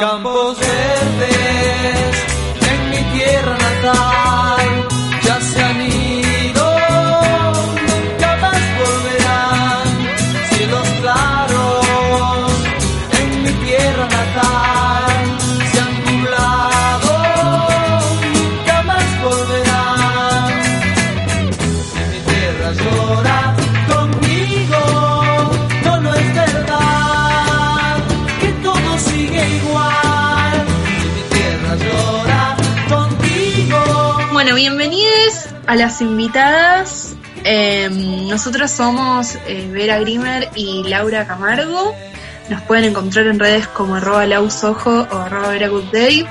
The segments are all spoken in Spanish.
Campos verdes en mi tierra natal a las invitadas. Eh, nosotras somos eh, Vera Grimer y Laura Camargo. Nos pueden encontrar en redes como arroba lausojo o arroba Vera Good Day.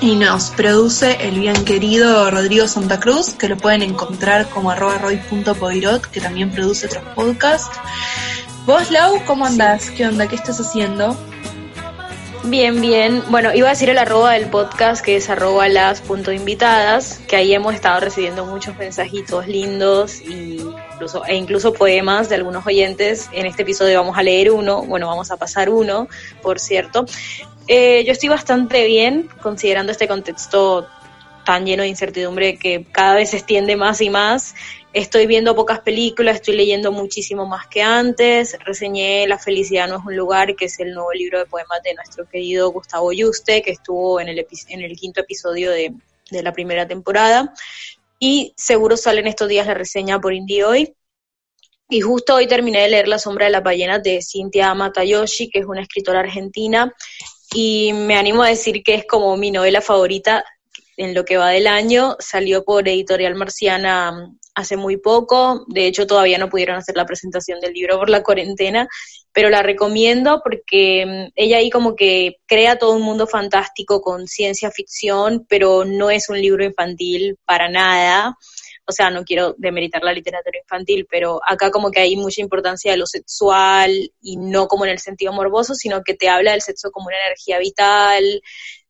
Y nos produce el bien querido Rodrigo Santa Cruz, que lo pueden encontrar como arroba roy.poirot, que también produce otros podcasts. Vos, Lau, ¿cómo andás? ¿Qué onda? ¿Qué estás haciendo? Bien, bien. Bueno, iba a decir el arroba del podcast que es arroba las punto invitadas, que ahí hemos estado recibiendo muchos mensajitos lindos y incluso, e incluso poemas de algunos oyentes. En este episodio vamos a leer uno, bueno, vamos a pasar uno, por cierto. Eh, yo estoy bastante bien considerando este contexto tan lleno de incertidumbre que cada vez se extiende más y más. Estoy viendo pocas películas, estoy leyendo muchísimo más que antes. Reseñé La felicidad no es un lugar, que es el nuevo libro de poemas de nuestro querido Gustavo Yuste, que estuvo en el, en el quinto episodio de, de la primera temporada. Y seguro sale en estos días la reseña por Indie hoy. Y justo hoy terminé de leer La sombra de las ballenas de Cynthia Matayoshi, que es una escritora argentina, y me animo a decir que es como mi novela favorita en lo que va del año. Salió por Editorial Marciana hace muy poco, de hecho todavía no pudieron hacer la presentación del libro por la cuarentena, pero la recomiendo porque mm, ella ahí como que crea todo un mundo fantástico con ciencia ficción, pero no es un libro infantil para nada o sea, no quiero demeritar la literatura infantil, pero acá como que hay mucha importancia de lo sexual y no como en el sentido morboso, sino que te habla del sexo como una energía vital.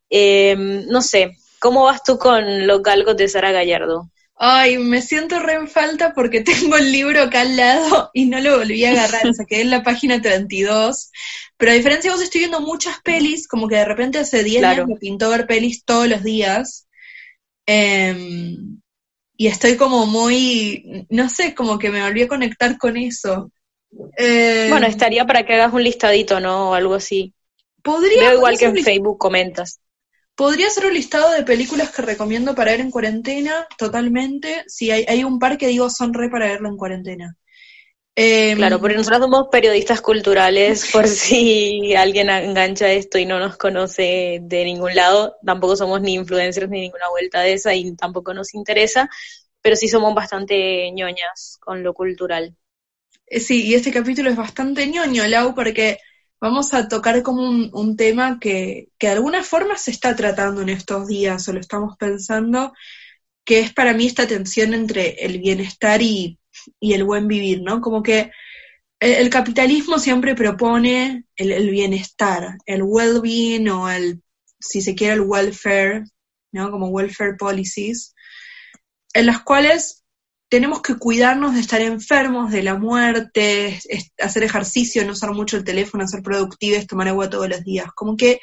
Eh, no sé, ¿cómo vas tú con los galgos de Sara Gallardo? Ay, me siento re en falta porque tengo el libro acá al lado y no lo volví a agarrar, se quedé en la página 32. Pero a diferencia de vos estoy viendo muchas pelis, como que de repente hace 10 Claro. años me pintó ver pelis todos los días. Em, y estoy como muy, no sé, como que me volví a conectar con eso. Em, Bueno, estaría para que hagas un listadito, ¿no? O algo así. podría, Veo igual que en Facebook comentas. Podría ser un listado de películas que recomiendo para ver en cuarentena, totalmente. Sí, hay, hay un par que digo son re para verlo en cuarentena. Em, Claro, porque nosotros somos periodistas culturales, por si alguien engancha esto y no nos conoce de ningún lado, tampoco somos ni influencers ni ninguna vuelta de esa y tampoco nos interesa, pero sí somos bastante ñoñas con lo cultural. Eh, Sí, y este capítulo es bastante ñoño, Lau, porque vamos a tocar como un, tema que, que de alguna forma se está tratando en estos días, o lo estamos pensando, que es para mí esta tensión entre el bienestar y, y el buen vivir, ¿no? Como que el, el capitalismo siempre propone el, el bienestar, el well-being o el, si se quiere, el welfare, ¿no? Como welfare policies, en las cuales tenemos que cuidarnos de estar enfermos, de la muerte, hacer ejercicio, no usar mucho el teléfono, ser productivos, tomar agua todos los días. Como que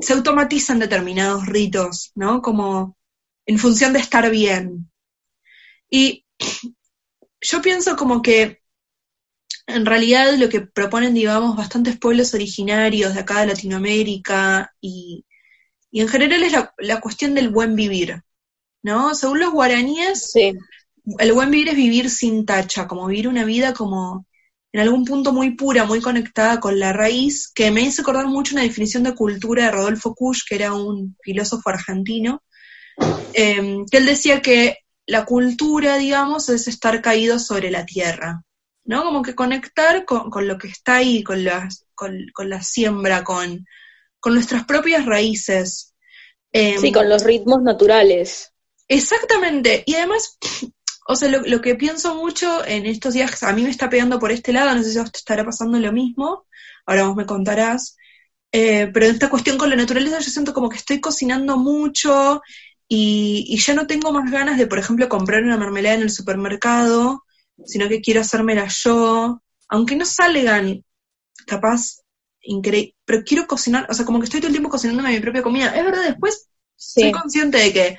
se automatizan determinados ritos, ¿no? Como en función de estar bien. Y yo pienso como que en realidad lo que proponen, digamos, bastantes pueblos originarios de acá de Latinoamérica y, en general es la cuestión del buen vivir, ¿no? Según los guaraníes, Sí, el buen vivir es vivir sin tacha, como vivir una vida como en algún punto muy pura, muy conectada con la raíz, que me hizo acordar mucho una definición de cultura de Rodolfo Kusch, que era un filósofo argentino, eh, que él decía que la cultura, digamos, es estar caído sobre la tierra, ¿no? Como que conectar con, con lo que está ahí, con las, con, la siembra, con, con nuestras propias raíces. Em, sí, con los ritmos naturales. Exactamente. Y además, o sea, lo, que pienso mucho en estos días, a mí me está pegando por este lado, no sé si a usted estará pasando lo mismo, ahora vos me contarás, eh, pero en esta cuestión con la naturaleza yo siento como que estoy cocinando mucho y, y, ya no tengo más ganas de, por ejemplo, comprar una mermelada en el supermercado, sino que quiero hacérmela yo, aunque no salgan capaz increíble, pero quiero cocinar, o sea, como que estoy todo el tiempo cocinándome mi propia comida. Es verdad, después soy consciente de que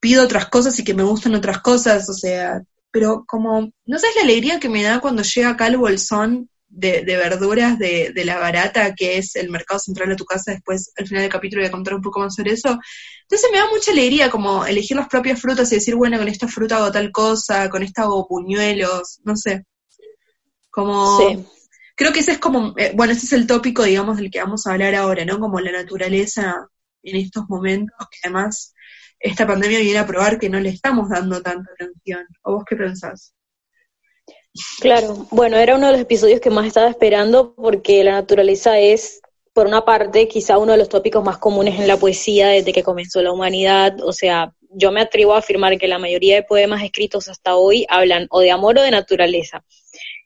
pido otras cosas y que me gustan otras cosas, o sea, pero como, no sabes la alegría que me da cuando llega acá el bolsón de, verduras de, de, la barata, que es el mercado central de tu casa, después al final del capítulo voy a contar un poco más sobre eso. Entonces me da mucha alegría como elegir las propias frutas y decir, bueno, con esta fruta hago tal cosa, con esta hago puñuelos, no sé. Como... Creo que ese es como, eh, bueno, ese es el tópico, digamos, del que vamos a hablar ahora, ¿no? Como la naturaleza en estos momentos, que además esta pandemia viene a probar que no le estamos dando tanta atención. ¿O vos qué pensás? Claro, bueno, era uno de los episodios que más estaba esperando porque la naturaleza es, por una parte, quizá uno de los tópicos más comunes en la poesía desde que comenzó la humanidad. O sea, yo me atrevo a afirmar que la mayoría de poemas escritos hasta hoy hablan o de amor o de naturaleza.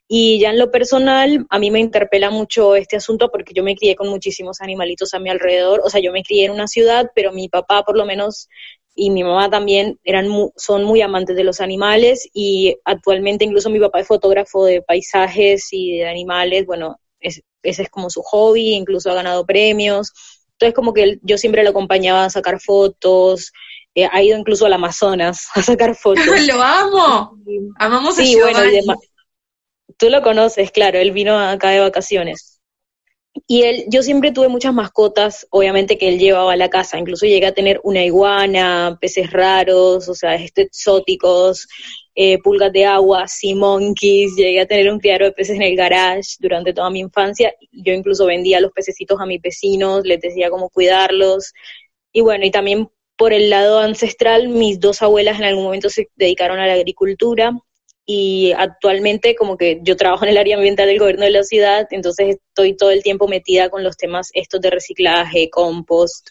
Y ya en lo personal, a mí me interpela mucho este asunto porque yo me crié con muchísimos animalitos a mi alrededor. O sea, yo me crié en una ciudad, pero mi papá por lo menos y mi mamá también eran son muy amantes de los animales y actualmente incluso mi papá es fotógrafo de paisajes y de animales. Bueno, ese es como su hobby, incluso ha ganado premios. Entonces como que yo siempre lo acompañaba a sacar fotos, eh, ha ido incluso al Amazonas a sacar fotos. ¡Lo amo! Amamos sí, bueno, Tú lo conoces, claro, él vino acá de vacaciones. Y él, yo siempre tuve muchas mascotas, obviamente que él llevaba a la casa, incluso llegué a tener una iguana, peces raros, o sea, este, exóticos, eh, pulgas de agua, sea monkeys, llegué a tener un criadero de peces en el garage durante toda mi infancia, yo incluso vendía los pececitos a mis vecinos, les decía cómo cuidarlos, y bueno, y también por el lado ancestral, mis dos abuelas en algún momento se dedicaron a la agricultura, y actualmente como que yo trabajo en el área ambiental del gobierno de la ciudad, entonces estoy todo el tiempo metida con los temas estos de reciclaje, compost,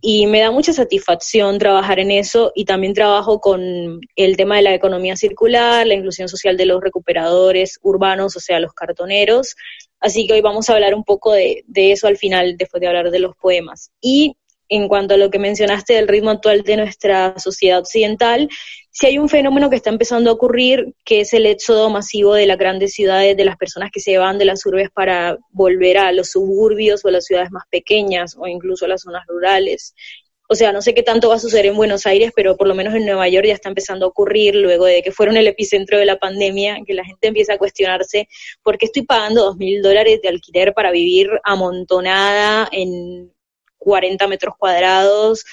y me da mucha satisfacción trabajar en eso y también trabajo con el tema de la economía circular, la inclusión social de los recuperadores urbanos, o sea, los cartoneros, así que hoy vamos a hablar un poco de, de eso al final, después de hablar de los poemas. Y en cuanto a lo que mencionaste del ritmo actual de nuestra sociedad occidental, si hay un fenómeno que está empezando a ocurrir, que es el éxodo masivo de las grandes ciudades, de las personas que se van de las urbes para volver a los suburbios o a las ciudades más pequeñas o incluso a las zonas rurales. O sea, no sé qué tanto va a suceder en Buenos Aires, pero por lo menos en Nueva York ya está empezando a ocurrir luego de que fueron el epicentro de la pandemia, que la gente empieza a cuestionarse por qué estoy pagando dos mil dólares de alquiler para vivir amontonada en 40 metros cuadrados,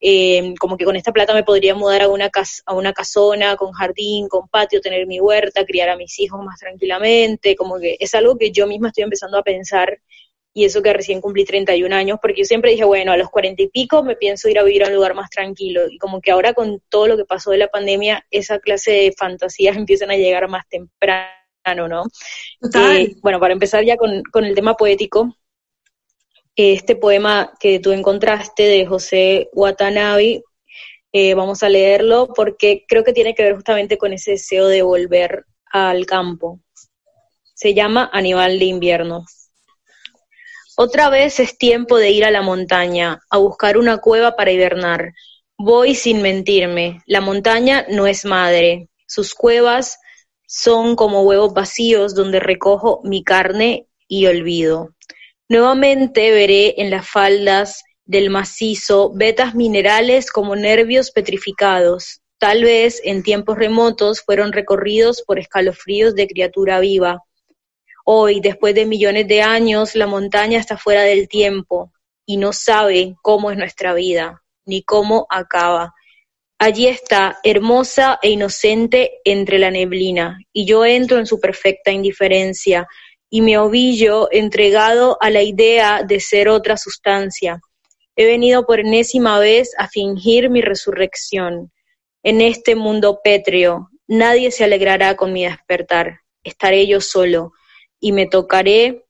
eh, como que con esta plata me podría mudar a una, casa, a una casona con jardín, con patio, tener mi huerta, criar a mis hijos más tranquilamente, como que es algo que yo misma estoy empezando a pensar y eso que recién cumplí 31 años, porque yo siempre dije, bueno, a los 40 y pico me pienso ir a vivir a un lugar más tranquilo y como que ahora con todo lo que pasó de la pandemia, esa clase de fantasías empiezan a llegar más temprano, ¿no? Eh, bueno, para empezar ya con, con el tema poético, este poema que tú encontraste de José Watanabe, eh, vamos a leerlo porque creo que tiene que ver justamente con ese deseo de volver al campo. Se llama Animal de invierno. Otra vez es tiempo de ir a la montaña, a buscar una cueva para hibernar. Voy sin mentirme, la montaña no es madre. Sus cuevas son como huevos vacíos donde recojo mi carne y olvido. Nuevamente veré en las faldas del macizo vetas minerales como nervios petrificados. Tal vez en tiempos remotos fueron recorridos por escalofríos de criatura viva. Hoy, después de millones de años, la montaña está fuera del tiempo y no sabe cómo es nuestra vida, ni cómo acaba. Allí está, hermosa e inocente entre la neblina, y yo entro en su perfecta indiferencia, y me ovillo entregado a la idea de ser otra sustancia. He venido por enésima vez a fingir mi resurrección. En este mundo pétreo, nadie se alegrará con mi despertar. Estaré yo solo y me tocaré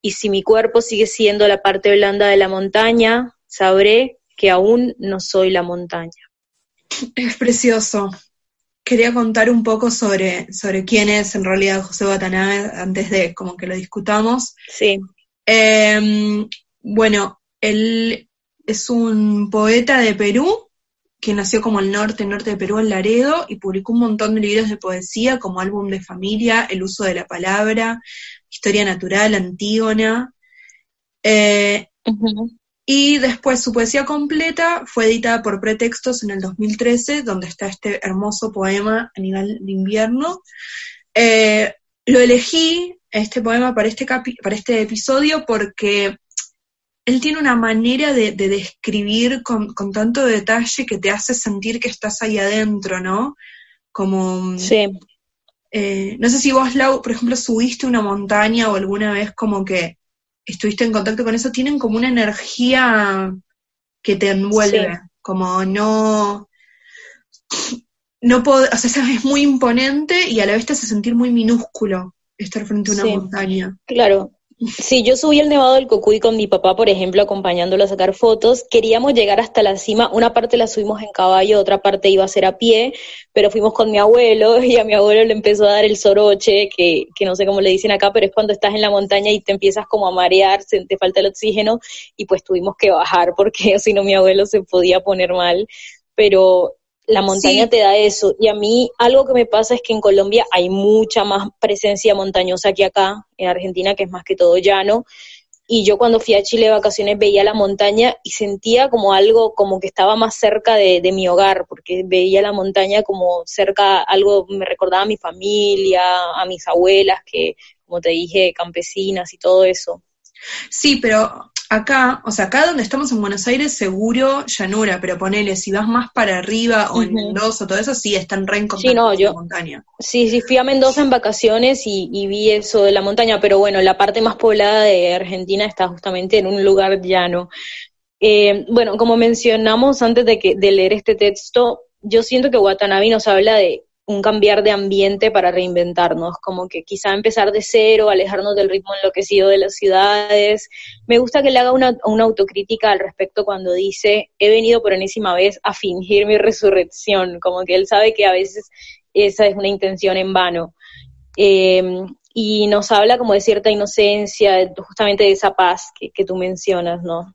y si mi cuerpo sigue siendo la parte blanda de la montaña, sabré que aún no soy la montaña. Es precioso. Quería contar un poco sobre, sobre quién es en realidad José Watanabe antes de como que lo discutamos. Sí. Em, bueno, él es un poeta de Perú que nació como el norte, norte de Perú, en Laredo, y publicó un montón de libros de poesía como Álbum de Familia, El uso de la palabra, Historia Natural, Antígona. Eh, y después su poesía completa fue editada por Pretextos en el 2013, donde está este hermoso poema a nivel de invierno. Eh, lo elegí, este poema, para este, para este episodio porque él tiene una manera de, describir con, tanto detalle que te hace sentir que estás ahí adentro, ¿no? Como... Sí. Eh, no sé si vos, Lau, por ejemplo, subiste una montaña o alguna vez como que estuviste en contacto con eso, tienen como una energía que te envuelve, como no... No puedo, o sea, es muy imponente y a la vez te hace sentir muy minúsculo estar frente a una montaña. Claro, Sí, yo subí el Nevado del Cocuy con mi papá, por ejemplo, acompañándolo a sacar fotos. Queríamos llegar hasta la cima. Una parte la subimos en caballo, otra parte iba a ser a pie, pero fuimos con mi abuelo y a mi abuelo le empezó a dar el soroche, que, que no sé cómo le dicen acá, pero es cuando estás en la montaña y te empiezas como a marear, te falta el oxígeno y pues tuvimos que bajar porque si no mi abuelo se podía poner mal. Pero la montaña te da eso. Y a mí algo que me pasa es que en Colombia hay mucha más presencia montañosa que acá, en Argentina, que es más que todo llano. Y yo cuando fui a Chile de vacaciones veía la montaña y sentía como algo, como que estaba más cerca de, de mi hogar, porque veía la montaña como cerca, algo me recordaba a mi familia, a mis abuelas, que como te dije, campesinas y todo eso. Sí, pero acá, o sea, acá donde estamos en Buenos Aires, seguro llanura, pero ponele, si vas más para arriba o en Mendoza, todo eso, sí están re en sí, no, yo, montaña. Sí, sí, fui a Mendoza en vacaciones y, vi eso de la montaña, pero bueno, la parte más poblada de Argentina está justamente en un lugar llano. Eh, bueno, como mencionamos antes de, que, de leer este texto, yo siento que Watanabe nos habla de un cambiar de ambiente para reinventarnos, como que quizá empezar de cero, alejarnos del ritmo enloquecido de las ciudades. Me gusta que le haga una, autocrítica al respecto cuando dice, he venido por enésima vez a fingir mi resurrección, como que él sabe que a veces esa es una intención en vano. Eh, y nos habla como de cierta inocencia, justamente de esa paz que, que tú mencionas, ¿no?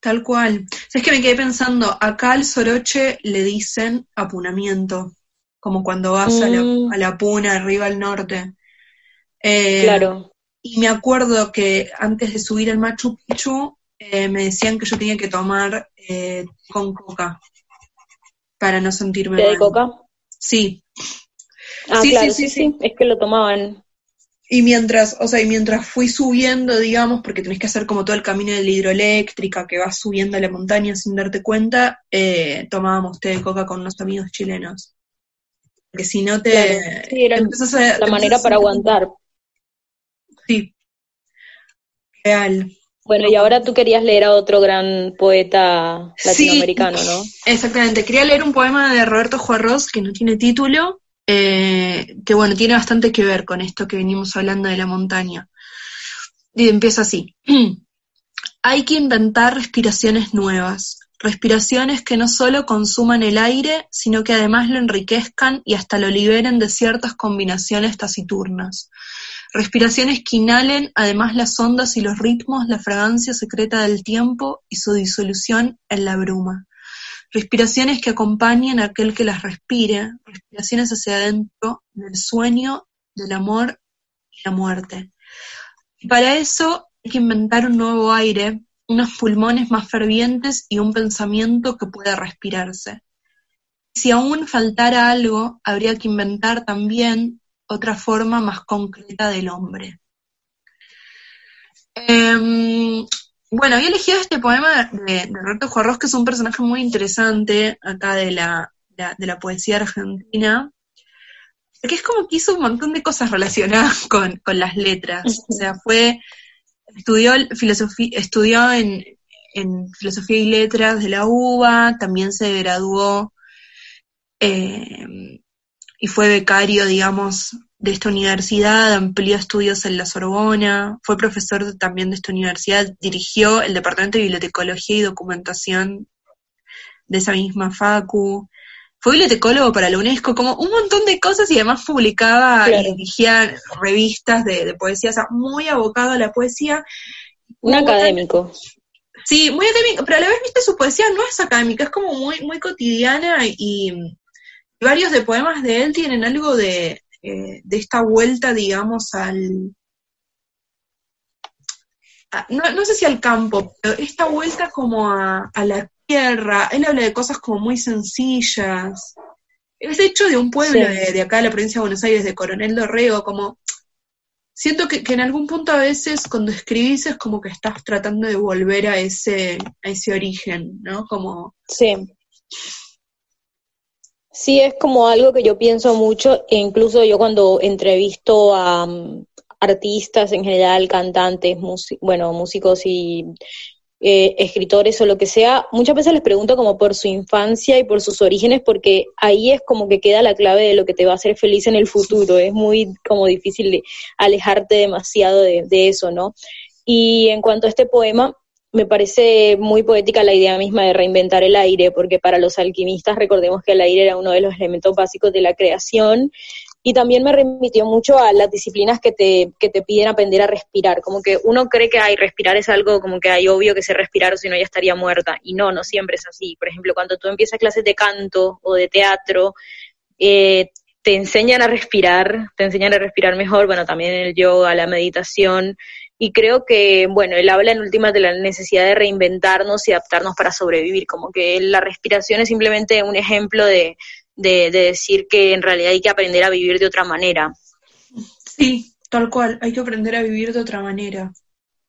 Tal cual. es que me quedé pensando, acá al soroche le dicen apunamiento como cuando vas a, la, mm. a, la, Puna, arriba al norte. Eh, claro. Y me acuerdo que antes de subir el Machu Picchu, eh, me decían que yo tenía que tomar eh, con coca para no sentirme ¿De coca? Sí. Ah, sí, claro, sí, sí, es que lo tomaban. Y mientras, o sea, y mientras fui subiendo, digamos, porque tenés que hacer como todo el camino de la hidroeléctrica, que vas subiendo a la montaña sin darte cuenta, tomábamos té de coca con unos amigos chilenos porque si no te... sí, era la manera para aguantar. Sí, real. Bueno, y ahora tú querías leer a otro gran poeta latinoamericano, ¿no? Exactamente, quería leer un poema de Roberto Juarros que no tiene título, eh, que bueno, tiene bastante que ver con esto que venimos hablando de la montaña. Y empieza así. Hay que inventar respiraciones nuevas, respiraciones que no solo consuman el aire, sino que además lo enriquezcan y hasta lo liberen de ciertas combinaciones taciturnas. Respiraciones que inhalen además las ondas y los ritmos, la fragancia secreta del tiempo y su disolución en la bruma. Respiraciones que acompañen a aquel que las respire, respiraciones hacia adentro del sueño, del amor y la muerte. Y para eso hay que inventar un nuevo aire unos pulmones más fervientes y un pensamiento que pueda respirarse. Si aún faltara algo, habría que inventar también otra forma más concreta del hombre. Em, bueno, había elegido este poema de, Roberto Juarros, que es un personaje muy interesante acá de la, de la poesía argentina, porque es como que hizo un montón de cosas relacionadas con, con las letras. O sea, fue Estudió, filosofía, estudió en, Filosofía y Letras de la UBA, también se graduó eh, y fue becario, digamos, de esta universidad, amplió estudios en la Sorbona, fue profesor también de esta universidad, dirigió el Departamento de Bibliotecología y Documentación de esa misma facu, fue bibliotecólogo para la UNESCO, como un montón de cosas y además publicaba y dirigía revistas de, poesía, o sea, muy abocado a la poesía. Un académico. Sí, muy académico, pero a la vez, viste, su poesía no es académica, es como muy, muy cotidiana y, varios de poemas de él tienen algo de, eh, de esta vuelta, digamos, al... no, no, sé si al campo, pero esta vuelta como a, a la tierra, él habla de cosas como muy sencillas. Es hecho de un pueblo de, acá de la provincia de Buenos Aires, de Coronel Dorrego, como siento que, en algún punto a veces cuando escribís es como que estás tratando de volver a ese, a ese origen, ¿no? Como... Sí. Sí, es como algo que yo pienso mucho, e incluso yo cuando entrevisto a mm, artistas en general, cantantes, bueno, músicos y eh, escritores o lo que sea, muchas veces les pregunto como por su infancia y por sus orígenes, porque ahí es como que queda la clave de lo que te va a hacer feliz en el futuro. Es muy como difícil de alejarte demasiado de, de eso, ¿no? Y en cuanto a este poema, me parece muy poética la idea misma de reinventar el aire, porque para los alquimistas recordemos que el aire era uno de los elementos básicos de la creación y también me remitió mucho a las disciplinas que te, que te piden aprender a respirar. Como que uno cree que hay respirar es algo como que hay obvio que se respirar o si no ya estaría muerta. Y no, no siempre es así. Por ejemplo, cuando tú empiezas clases de canto o de teatro, eh, te enseñan a respirar, te enseñan a respirar mejor, bueno, también el yoga, la meditación, y creo que, bueno, él habla en últimas de la necesidad de reinventarnos y adaptarnos para sobrevivir, como que la respiración es simplemente un ejemplo de, de, decir que en realidad hay que aprender a vivir de otra manera. Sí, tal cual, hay que aprender a vivir de otra manera.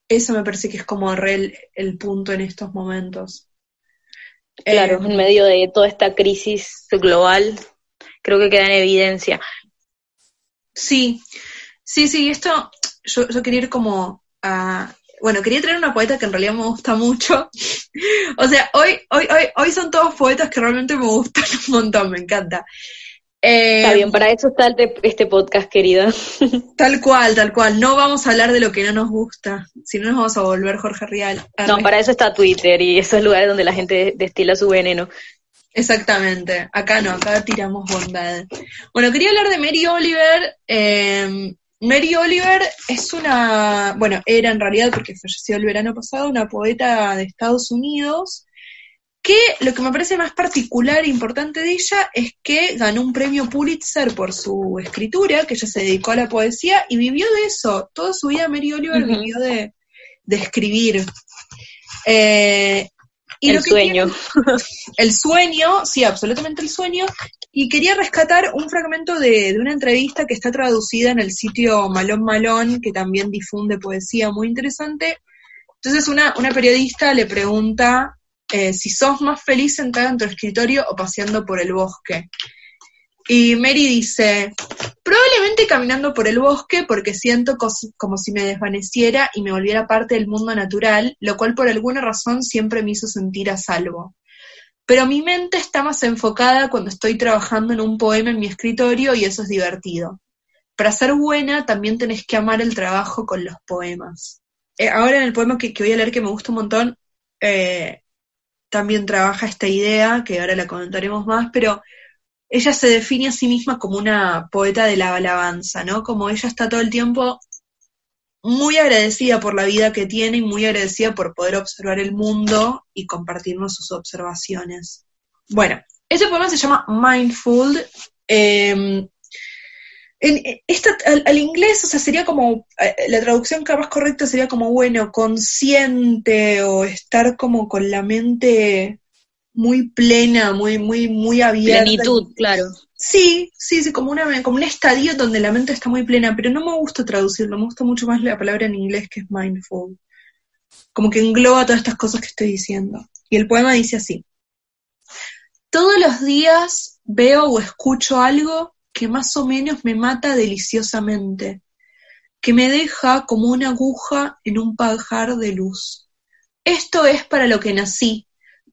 Eso me parece que es como el, el punto en estos momentos. Claro, eh, en medio de toda esta crisis global, creo que queda en evidencia. Sí, sí, sí, esto yo, yo quería ir como a, bueno, quería traer una poeta que en realidad me gusta mucho. o sea, hoy, hoy, hoy, hoy son todos poetas que realmente me gustan un montón, me encanta. está bien, para eso está este podcast, querida. tal cual, tal cual. No vamos a hablar de lo que no nos gusta, si no nos vamos a volver Jorge Rial. No, para eso está Twitter y esos lugares donde la gente destila su veneno. Exactamente, acá no, acá tiramos bondad. Bueno, quería hablar de Mary Oliver. Eh, Mary Oliver es una, bueno, era en realidad porque falleció el verano pasado, una poeta de Estados Unidos, que lo que me parece más particular e importante de ella es que ganó un premio Pulitzer por su escritura, que ella se dedicó a la poesía y vivió de eso. Toda su vida Mary Oliver vivió de, escribir. Eh, el sueño. el sueño, sí, absolutamente el sueño. Y quería rescatar un fragmento de, una entrevista que está traducida en el sitio Malón Malón, que también difunde poesía muy interesante. Entonces una, una periodista le pregunta eh, si sos más feliz sentada en tu escritorio o paseando por el bosque. Y Mary dice, probablemente caminando por el bosque porque siento como si me desvaneciera y me volviera parte del mundo natural, lo cual por alguna razón siempre me hizo sentir a salvo. Pero mi mente está más enfocada cuando estoy trabajando en un poema en mi escritorio y eso es divertido. Para ser buena también tenés que amar el trabajo con los poemas. Eh, ahora en el poema que, voy a leer que me gusta un montón, eh, también trabaja esta idea, que ahora la comentaremos más, pero ella se define a sí misma como una poeta de la alabanza, ¿no? Como ella está todo el tiempo muy agradecida por la vida que tiene y muy agradecida por poder observar el mundo y compartirnos sus observaciones. Bueno, este poema se llama Mindful. Em, en, al, inglés, o sea, sería como, eh, la traducción más correcta sería como, bueno, consciente o estar como con la mente muy plena, muy, muy, muy abierta. Plenitud, claro. Sí, sí, sí, como, una, como un estadio donde la mente está muy plena, pero no me gusta traducirlo, me gusta mucho más la palabra en inglés que es mindful. Como que engloba todas estas cosas que estoy diciendo. Y el poema dice así. Todos los días veo o escucho algo que más o menos me mata deliciosamente, que me deja como una aguja en un pajar de luz. Esto es para lo que nací,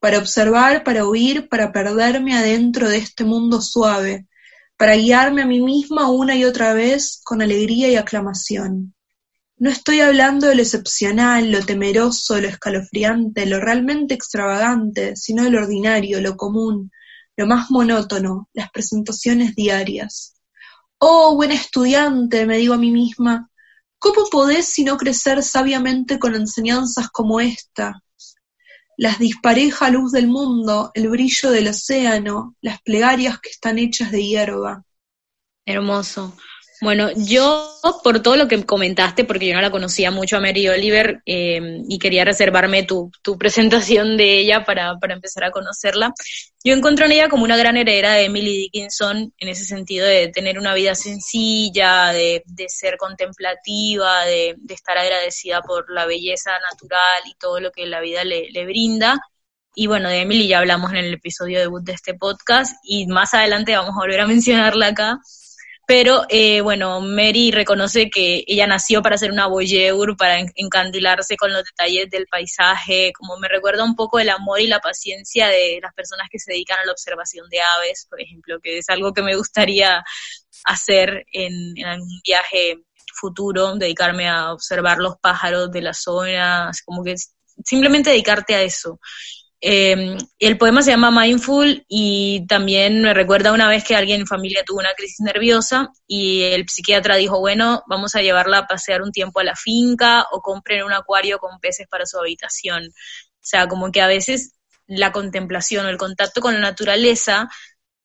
para observar, para oír, para perderme adentro de este mundo suave, para guiarme a mí misma una y otra vez con alegría y aclamación. No estoy hablando de lo excepcional, lo temeroso, lo escalofriante, lo realmente extravagante, sino de lo ordinario, lo común, lo más monótono, las presentaciones diarias. Oh, buen estudiante, me digo a mí misma, ¿cómo podés sino crecer sabiamente con enseñanzas como esta? Las dispareja luz del mundo, el brillo del océano, las plegarias que están hechas de hierba. Hermoso. Bueno, yo por todo lo que comentaste, porque yo no la conocía mucho a Mary Oliver eh, y quería reservarme tu, tu presentación de ella para, para, empezar a conocerla, yo encuentro en ella como una gran heredera de Emily Dickinson en ese sentido de tener una vida sencilla, de, de ser contemplativa, de, de, estar agradecida por la belleza natural y todo lo que la vida le, le brinda. Y bueno, de Emily ya hablamos en el episodio debut de este podcast y más adelante vamos a volver a mencionarla acá pero eh, bueno, Mary reconoce que ella nació para ser una voyeur, para encandilarse con los detalles del paisaje, como me recuerda un poco el amor y la paciencia de las personas que se dedican a la observación de aves, por ejemplo, que es algo que me gustaría hacer en, en algún viaje futuro, dedicarme a observar los pájaros de la zona, como que simplemente dedicarte a eso. Eh, el poema se llama Mindful y también me recuerda una vez que alguien en familia tuvo una crisis nerviosa y el psiquiatra dijo, bueno, vamos a llevarla a pasear un tiempo a la finca o compren un acuario con peces para su habitación. O sea, como que a veces la contemplación o el contacto con la naturaleza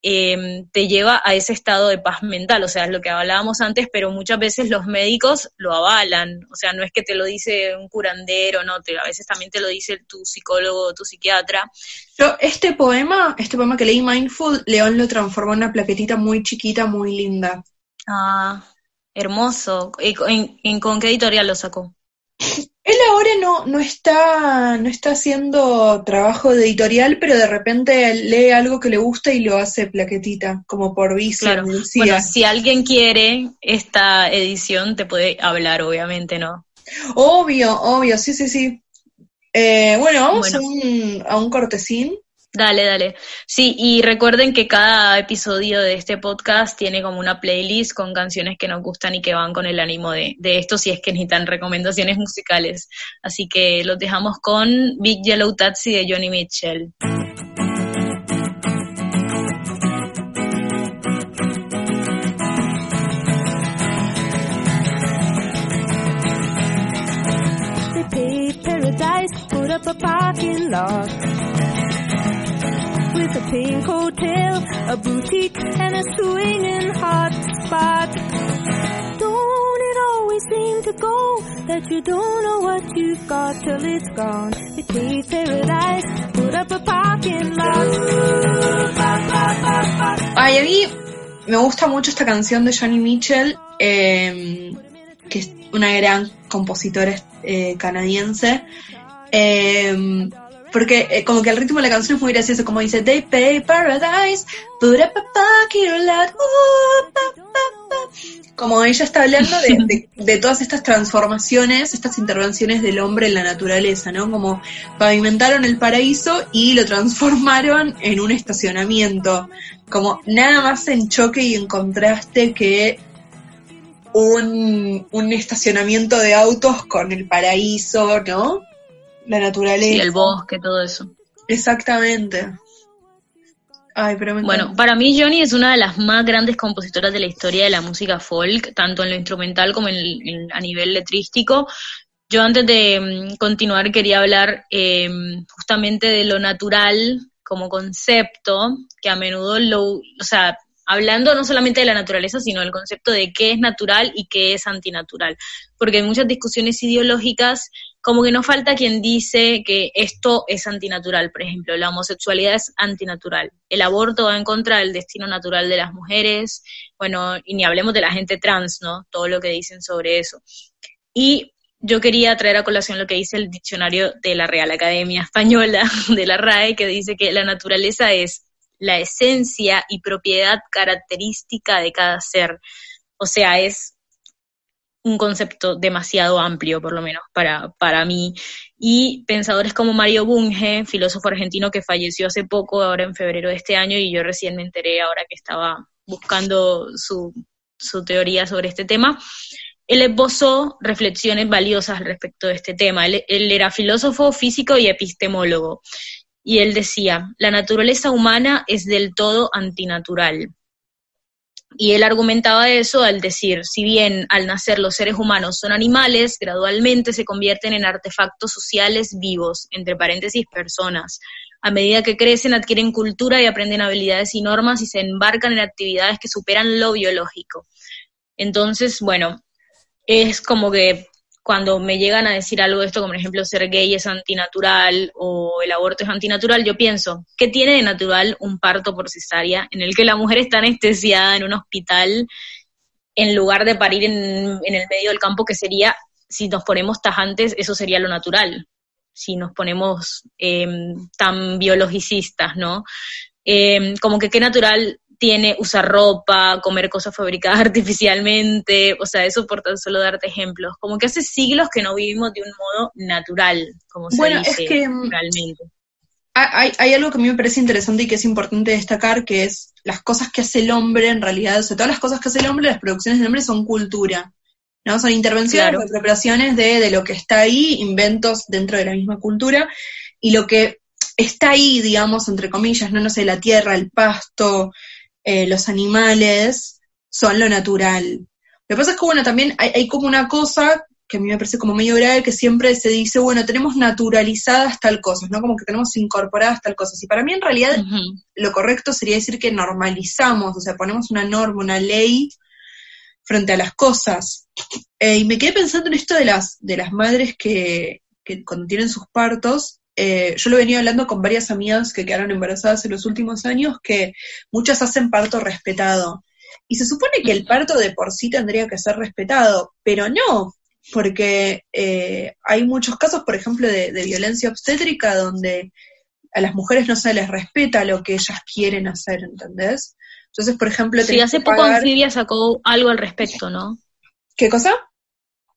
eh, te lleva a ese estado de paz mental, o sea, es lo que hablábamos antes, pero muchas veces los médicos lo avalan, o sea, no es que te lo dice un curandero, no, te, a veces también te lo dice tu psicólogo, tu psiquiatra. Yo, este poema, este poema que leí Mindful, León lo transformó en una plaquetita muy chiquita, muy linda. Ah, hermoso. ¿En, con qué editorial lo sacó? Él ahora no, no, está, no está haciendo trabajo de editorial, pero de repente lee algo que le gusta y lo hace plaquetita, como por vicio. Claro. Bueno, si alguien quiere esta edición, te puede hablar, obviamente, ¿no? Obvio, obvio, sí, sí, sí. Eh, bueno, vamos A, un, a un cortesín. Dale, dale. Sí, y recuerden que cada episodio de este podcast tiene como una playlist con canciones que nos gustan y que van con el ánimo de, esto, si es que necesitan recomendaciones musicales. Así que los dejamos con Big Yellow Taxi de Johnny Mitchell. A pink hotel, a boutique, and a swinging hot spot. Don't it always seem to go that you don't know what you've got till it's gone? It takes paradise, put up a parking lot. Ay, a mí me gusta mucho esta canción de Johnny Mitchell, eh, que es una gran compositora eh, canadiense. Eh, porque eh, como que el ritmo de la canción es muy gracioso, como dice, They pay paradise. Como ella está hablando de, todas estas transformaciones, estas intervenciones del hombre en la naturaleza, ¿no? Como pavimentaron el paraíso y lo transformaron en un estacionamiento. Como nada más en choque y en contraste que un, un estacionamiento de autos con el paraíso, ¿no? La naturaleza. Sí, el bosque, todo eso. Exactamente. Ay, pero bueno, para mí Johnny es una de las más grandes compositoras de la historia de la música folk, tanto en lo instrumental como en, en a nivel letrístico. Yo antes de um, continuar quería hablar eh, justamente de lo natural como concepto, que a menudo lo, o sea, hablando no solamente de la naturaleza, sino del concepto de qué es natural y qué es antinatural. Porque en muchas discusiones ideológicas, como que no falta quien dice que esto es antinatural. Por ejemplo, la homosexualidad es antinatural. El aborto va en contra del destino natural de las mujeres. Bueno, y ni hablemos de la gente trans, ¿no? Todo lo que dicen sobre eso. Y yo quería traer a colación lo que dice el diccionario de la Real Academia Española, de la RAE, que dice que la naturaleza es la esencia y propiedad característica de cada ser. O sea, es un concepto demasiado amplio, por lo menos para, para mí. Y pensadores como Mario Bunge, filósofo argentino que falleció hace poco, ahora en febrero de este año, y yo recién me enteré ahora que estaba buscando su, teoría sobre este tema, él esbozó reflexiones valiosas al respecto de este tema. él, era filósofo, físico y epistemólogo. Y él decía, la naturaleza humana es del todo antinatural. Y él argumentaba eso al decir, si bien al nacer los seres humanos son animales, gradualmente se convierten en artefactos sociales vivos, entre paréntesis personas. A medida que crecen adquieren cultura y aprenden habilidades y normas y se embarcan en actividades que superan lo biológico. Entonces, bueno, es como que cuando me llegan a decir algo de esto, como por ejemplo ser gay es antinatural o el aborto es antinatural, yo pienso, ¿qué tiene de natural un parto por cesárea en el que la mujer está anestesiada en un hospital en lugar de parir en, el medio del campo, que sería, si nos ponemos tajantes, eso sería lo natural, si nos ponemos em, tan biologicistas, ¿no? Em, como que qué natural tiene usar ropa, comer cosas fabricadas artificialmente, o sea, eso por tan solo darte ejemplos. Como que hace siglos que no vivimos de un modo natural, como se bueno, dice es que, mm, realmente. Hay, hay, algo que a mí me parece interesante y que es importante destacar, que es las cosas que hace el hombre en realidad, o sea, todas las cosas que hace el hombre, las producciones del hombre son cultura, ¿no? Son intervenciones, claro. de, de lo que está ahí, inventos dentro de la misma cultura, y lo que está ahí, digamos, entre comillas, no, no sé, la tierra, el pasto, eh, los animales son lo natural. Lo que pasa es que, bueno, también hay, como una cosa que a mí me parece como medio grave, que siempre se dice, bueno, tenemos naturalizadas tal cosas, ¿no? Como que tenemos incorporadas tal cosas. Y para mí en realidad lo correcto sería decir que normalizamos, o sea, ponemos una norma, una ley frente a las cosas. Eh, y me quedé pensando en esto de las, de las madres que, que cuando tienen sus partos, eh, yo lo venía hablando con varias amigas que quedaron embarazadas en los últimos años, que muchas hacen parto respetado. Y se supone que el parto de por sí tendría que ser respetado, pero no, porque eh, hay muchos casos, por ejemplo, de, violencia obstétrica donde a las mujeres no se les respeta lo que ellas quieren hacer, ¿entendés? Entonces, por ejemplo... Sí, hace poco Anfibia sacó algo al respecto, ¿no? ¿Qué cosa?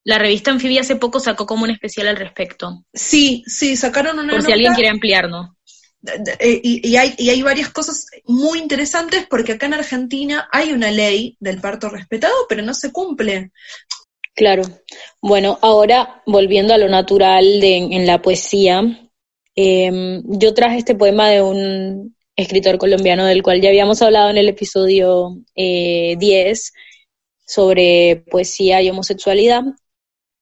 La revista Anfibia hace poco sacó como un especial al respecto. Sí, sí, sacaron una Por si alguien quiere ampliarnos. Eh, y, hay, y hay varias cosas muy interesantes porque acá en Argentina hay una ley del parto respetado, pero no se cumple. Claro. Bueno, ahora volviendo a lo natural de, en la poesía, em, yo traje este poema de un escritor colombiano del cual ya habíamos hablado en el episodio eh, 10 sobre poesía y homosexualidad,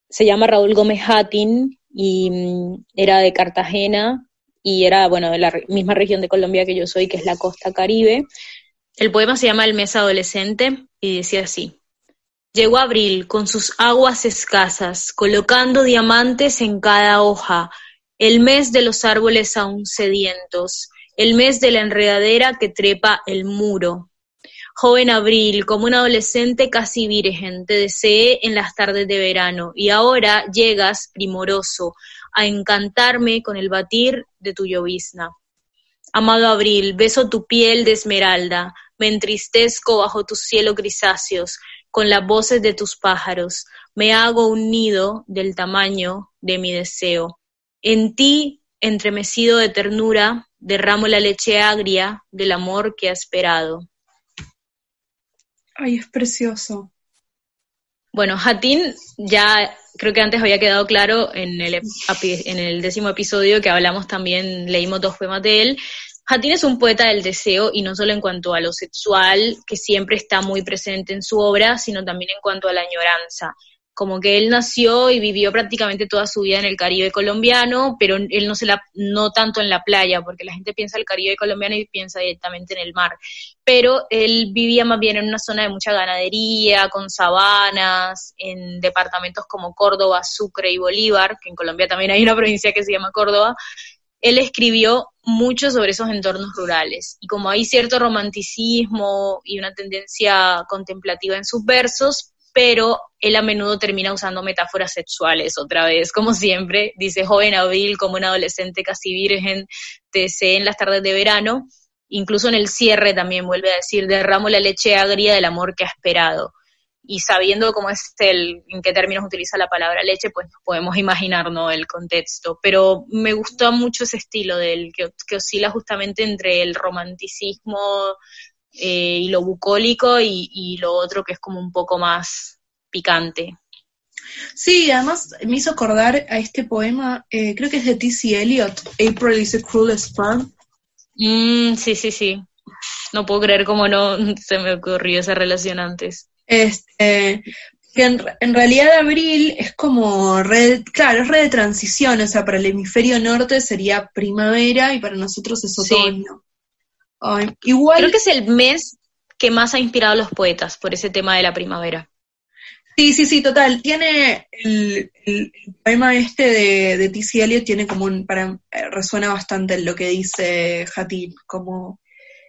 se llama Raúl Gómez Hattin y mm, era de Cartagena y era, bueno, de la misma región de Colombia que yo soy, que es la costa caribe. El poema se llama El mes adolescente y decía así. Llegó abril con sus aguas escasas, colocando diamantes en cada hoja, el mes de los árboles aún sedientos, el mes de la enredadera que trepa el muro, Joven abril, como un adolescente casi virgen, te deseé en las tardes de verano, y ahora llegas, primoroso, a encantarme con el batir de tu llovizna. Amado abril, beso tu piel de esmeralda, me entristezco bajo tus cielos grisáceos, con las voces de tus pájaros, me hago un nido del tamaño de mi deseo. En ti, entremecido de ternura, derramo la leche agria del amor que ha esperado. Ay, es precioso. Bueno, Hatín ya creo que antes había quedado claro en el, en el décimo episodio que hablamos también, leímos dos poemas de él. Hatín es un poeta del deseo y no solo en cuanto a lo sexual, que siempre está muy presente en su obra, sino también en cuanto a la añoranza como que él nació y vivió prácticamente toda su vida en el Caribe colombiano, pero él no se la, no tanto en la playa, porque la gente piensa el Caribe colombiano y piensa directamente en el mar. Pero él vivía más bien en una zona de mucha ganadería, con sabanas, en departamentos como Córdoba, Sucre y Bolívar, que en Colombia también hay una provincia que se llama Córdoba. Él escribió mucho sobre esos entornos rurales. Y como hay cierto romanticismo y una tendencia contemplativa en sus versos, pero él a menudo termina usando metáforas sexuales otra vez, como siempre, dice joven abril como un adolescente casi virgen, te sé en las tardes de verano, incluso en el cierre también vuelve a decir, derramo la leche agria del amor que ha esperado. Y sabiendo cómo es el, en qué términos utiliza la palabra leche, pues podemos imaginarnos el contexto. Pero me gustó mucho ese estilo del que, que oscila justamente entre el romanticismo eh, y lo bucólico y, lo otro que es como un poco más picante. Sí, además me hizo acordar a este poema, eh, creo que es de T.C. Eliot, April is the cruelest month. Mm, sí, sí, sí. No puedo creer cómo no se me ocurrió esa relación antes. Este, que en, realidad abril es como red, claro, es red de transición, o sea, para el hemisferio norte sería primavera y para nosotros es otoño. Igual. Creo que es el mes que más ha inspirado a los poetas por ese tema de la primavera. Sí, sí, sí, total. Tiene el, poema este de, de T.C. Eliot, tiene como un, para, eh, resuena bastante en lo que dice Hatim, como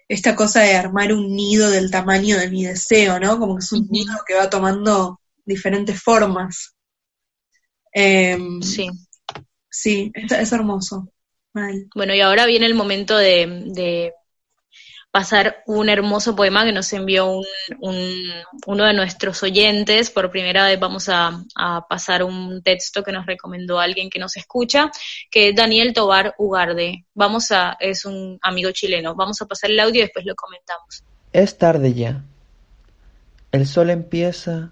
esta cosa de armar un nido del tamaño de mi deseo, ¿no? Como que es un nido que va tomando diferentes formas. Em, sí. Sí, es, hermoso. Bueno, y ahora viene el momento de, pasar un hermoso poema que nos envió un, uno de nuestros oyentes. Por primera vez vamos a, pasar un texto que nos recomendó alguien que nos escucha, que es Daniel Tobar Ugarde. Vamos a, es un amigo chileno. Vamos a pasar el audio y después lo comentamos. Es tarde ya. El sol empieza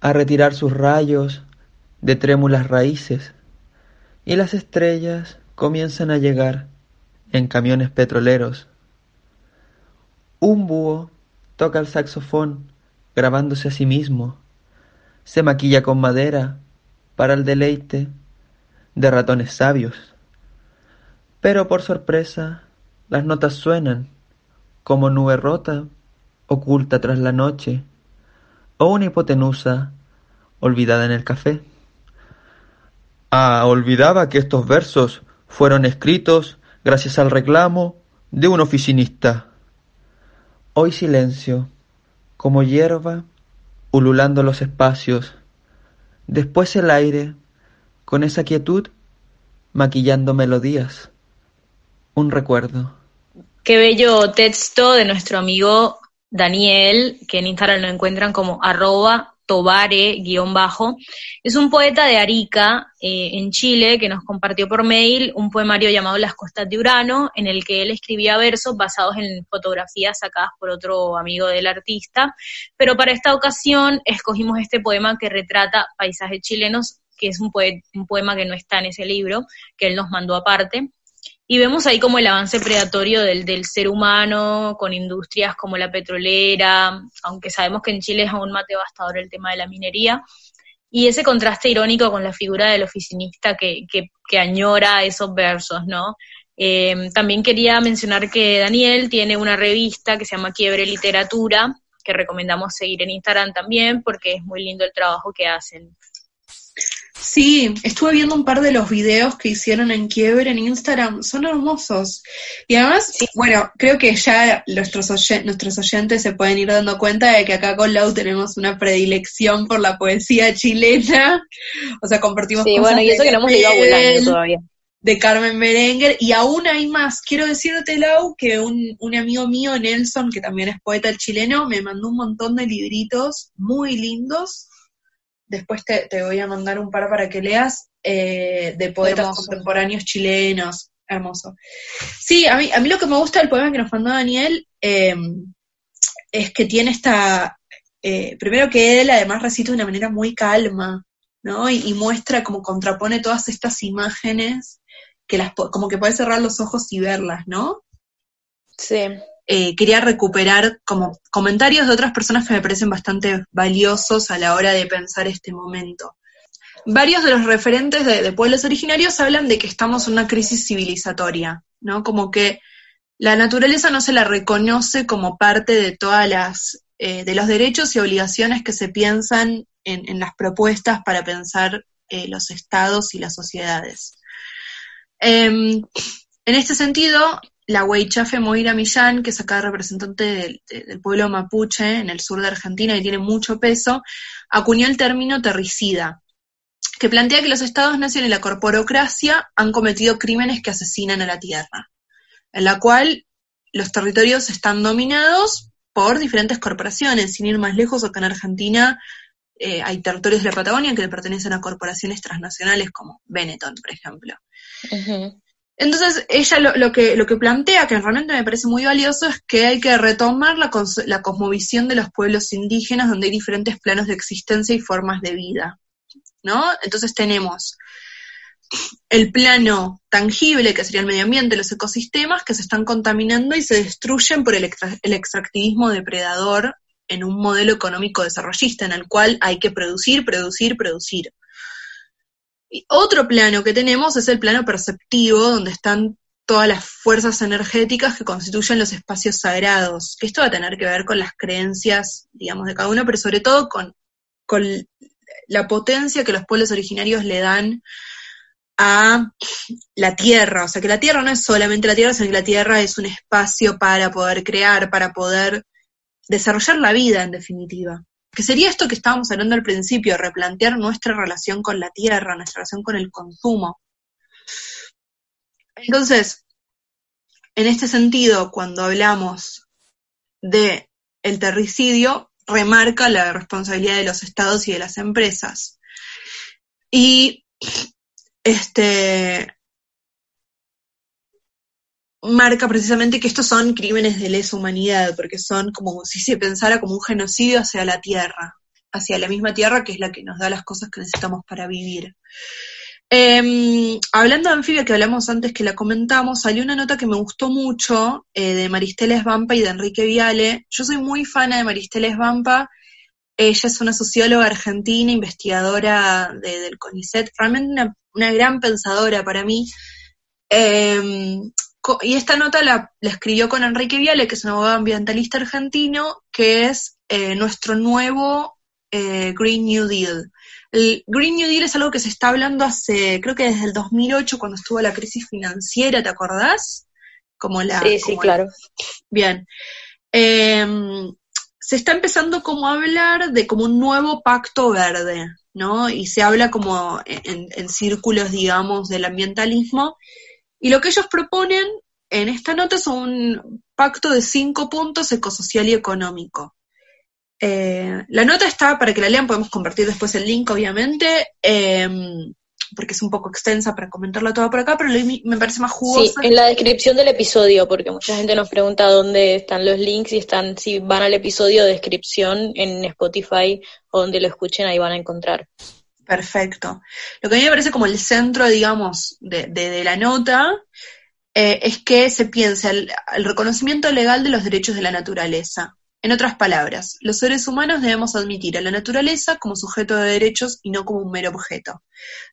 a retirar sus rayos de trémulas raíces y las estrellas comienzan a llegar en camiones petroleros. Un búho toca el saxofón grabándose a sí mismo, se maquilla con madera para el deleite de ratones sabios. Pero por sorpresa, las notas suenan como nube rota oculta tras la noche o una hipotenusa olvidada en el café. Ah, olvidaba que estos versos fueron escritos gracias al reclamo de un oficinista. Hoy silencio, como hierba, ululando los espacios. Después el aire, con esa quietud, maquillando melodías. Un recuerdo. Qué bello texto de nuestro amigo Daniel, que en Instagram lo encuentran como arroba tobare-bajo. Es un poeta de Arica, eh, en Chile, que nos compartió por mail un poemario llamado Las costas de Urano, en el que él escribía versos basados en fotografías sacadas por otro amigo del artista. Pero para esta ocasión escogimos este poema que retrata paisajes chilenos, que es un, un poema que no está en ese libro, que él nos mandó aparte. Y vemos ahí como el avance predatorio del, del, ser humano con industrias como la petrolera, aunque sabemos que en Chile es aún más devastador el tema de la minería, y ese contraste irónico con la figura del oficinista que, que, añora esos versos, ¿no? Eh, también quería mencionar que Daniel tiene una revista que se llama Quiebre Literatura, que recomendamos seguir en Instagram también, porque es muy lindo el trabajo que hacen. Sí, estuve viendo un par de los videos que hicieron en Quiebre en Instagram, son hermosos. Y además, bueno, creo que ya nuestros, nuestros oyentes se pueden ir dando cuenta de que acá con Lau tenemos una predilección por la poesía chilena. O sea, compartimos sí, bueno, y eso que no hemos ido volando todavía. De Carmen Berenguer, y aún hay más. Quiero decirte, Lau, que un, un amigo mío, Nelson, que también es poeta chileno, me mandó un montón de libritos muy lindos después te, voy a mandar un par para que leas, eh, de poetas contemporáneos chilenos. Hermoso. Sí, a mí, a mí lo que me gusta del poema que nos mandó Daniel em, es que tiene esta, eh, primero que él además recita de una manera muy calma, ¿no? Y, muestra como contrapone todas estas imágenes que las como que puedes cerrar los ojos y verlas, ¿no? Sí. Eh, quería recuperar como comentarios de otras personas que me parecen bastante valiosos a la hora de pensar este momento. Varios de los referentes de, pueblos originarios hablan de que estamos en una crisis civilizatoria, ¿no? Como que la naturaleza no se la reconoce como parte de todas las, eh, de los derechos y obligaciones que se piensan en, las propuestas para pensar eh, los estados y las sociedades. Em, en este sentido, la Weichafe Moira Millán, que es acá representante del, pueblo mapuche en el sur de Argentina y tiene mucho peso, acuñó el término terricida, que plantea que los estados-nación y la corporocracia han cometido crímenes que asesinan a la tierra, en la cual los territorios están dominados por diferentes corporaciones. Sin ir más lejos, acá en Argentina eh, hay territorios de la Patagonia que le pertenecen a corporaciones transnacionales como Benetton, por ejemplo. Entonces, ella lo, que, lo que plantea, que realmente me parece muy valioso, es que hay que retomar la, cosmovisión de los pueblos indígenas, donde hay diferentes planos de existencia y formas de vida. ¿no? Entonces tenemos el plano tangible, que sería el medio ambiente, los ecosistemas, que se están contaminando y se destruyen por el, extractivismo depredador en un modelo económico desarrollista, en el cual hay que producir, producir, producir. Y otro plano que tenemos es el plano perceptivo, donde están todas las fuerzas energéticas que constituyen los espacios sagrados, que esto va a tener que ver con las creencias, digamos, de cada uno, pero sobre todo con, con la potencia que los pueblos originarios le dan a la tierra, o sea que la tierra no es solamente la tierra, sino que la tierra es un espacio para poder crear, para poder desarrollar la vida en definitiva. Que sería esto que estábamos hablando al principio, replantear nuestra relación con la tierra, nuestra relación con el consumo. Entonces, en este sentido, cuando hablamos de el terricidio, remarca la responsabilidad de los estados y de las empresas. Y este marca precisamente que estos son crímenes de lesa humanidad, porque son como si se pensara como un genocidio hacia la tierra, hacia la misma tierra que es la que nos da las cosas que necesitamos para vivir. Em, hablando de anfibia que hablamos antes que la comentamos, salió una nota que me gustó mucho eh, de Maristela Vampa y de Enrique Viale. Yo soy muy fana de Maristela Vampa. Ella es una socióloga argentina, investigadora del CONICET, realmente una, gran pensadora para mí. Em, y esta nota la, escribió con Enrique Viale, que es un abogado ambientalista argentino, que es eh, nuestro nuevo eh, Green New Deal. El Green New Deal es algo que se está hablando hace, creo que desde el 2008, cuando estuvo la crisis financiera, ¿te acordás? Como la, sí, sí, claro. Bien. Em, se está empezando como a hablar de como un nuevo pacto verde, ¿no? Y se habla como en, en círculos, digamos, del ambientalismo. Y lo que ellos proponen en esta nota es un pacto de cinco puntos ecosocial y económico. Eh, la nota está para que la lean, podemos compartir después el link, obviamente, em, porque es un poco extensa para comentarla toda por acá, pero me parece más jugosa. Sí, en la descripción del episodio, porque mucha gente nos pregunta dónde están los links y están, si van al episodio, descripción en Spotify o donde lo escuchen, ahí van a encontrar. Perfecto. Lo que a mí me parece como el centro, digamos, de, la nota, eh, es que se piensa el reconocimiento legal de los derechos de la naturaleza. En otras palabras, los seres humanos debemos admitir a la naturaleza como sujeto de derechos y no como un mero objeto.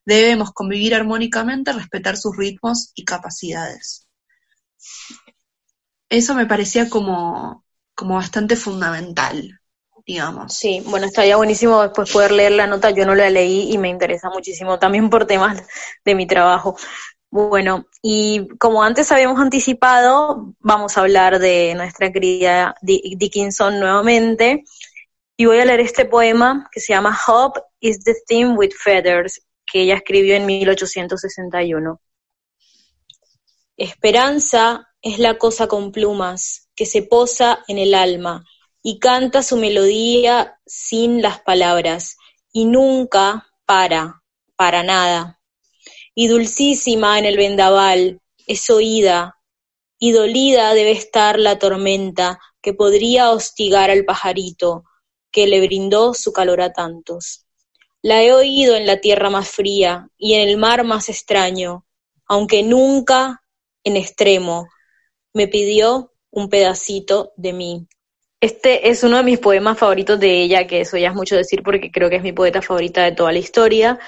Debemos convivir armónicamente, respetar sus ritmos y capacidades. Eso me parecía como, como bastante fundamental, digamos. Sí, bueno, estaría buenísimo después poder leer la nota, yo no la leí y me interesa muchísimo también por temas de mi trabajo. Bueno, y como antes habíamos anticipado, vamos a hablar de nuestra querida Dickinson nuevamente. Y voy a leer este poema que se llama Hope is the Theme with Feathers, que ella escribió en 1861. Esperanza es la cosa con plumas que se posa en el alma y canta su melodía sin las palabras y nunca para, para nada y dulcísima en el vendaval, es oída, y dolida debe estar la tormenta que podría hostigar al pajarito, que le brindó su calor a tantos. La he oído en la tierra más fría y en el mar más extraño, aunque nunca en extremo me pidió un pedacito de mí. Este es uno de mis poemas favoritos de ella, que eso ya es mucho decir porque creo que es mi poeta favorita de toda la historia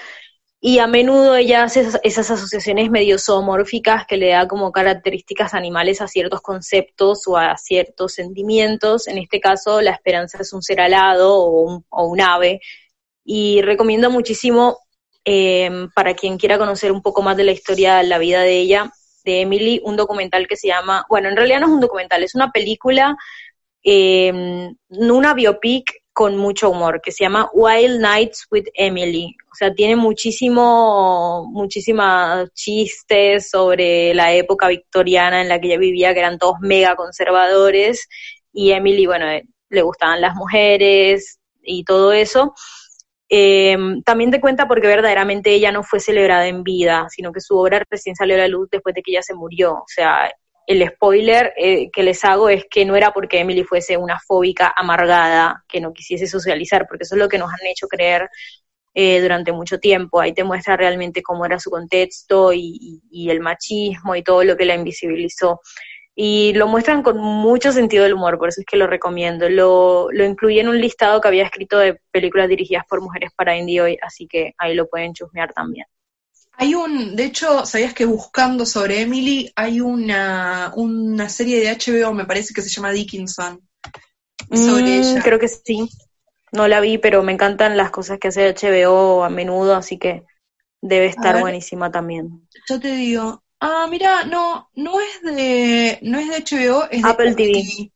y a menudo ella hace esas, asociaciones medio zoomórficas que le da como características animales a ciertos conceptos o a ciertos sentimientos. En este caso, la esperanza es un ser alado o un, ave. Y recomiendo muchísimo, eh, para quien quiera conocer un poco más de la historia, la vida de ella, de Emily, un documental que se llama, bueno, en realidad no es un documental, es una película, eh, una biopic con mucho humor, que se llama Wild Nights with Emily. O sea, tiene muchísimo, muchísimas chistes sobre la época victoriana en la que ella vivía, que eran todos mega conservadores, y Emily, bueno, eh, le gustaban las mujeres y todo eso. eh, también te cuenta porque verdaderamente ella no fue celebrada en vida, sino que su obra recién salió a la luz después de que ella se murió. O sea, el spoiler eh, que les hago es que no era porque Emily fuese una fóbica amargada, que no quisiese socializar, porque eso es lo que nos han hecho creer eh, durante mucho tiempo. Ahí te muestra realmente cómo era su contexto y, y, el machismo y todo lo que la invisibilizó. Y lo muestran con mucho sentido del humor, por eso es que lo recomiendo. Lo, lo incluí en un listado que había escrito de películas dirigidas por mujeres para Indie hoy, así que ahí lo pueden chusmear también. Hay un, de hecho, ¿sabías que buscando sobre Emily hay una, una serie de HBO, me parece que se llama Dickinson? Sobre mm, ella. Creo que sí. No la vi, pero me encantan las cosas que hace HBO a menudo, así que debe estar buenísima también. Yo te digo, ah, mira, no, no es de, no es de HBO, es de Apple TV.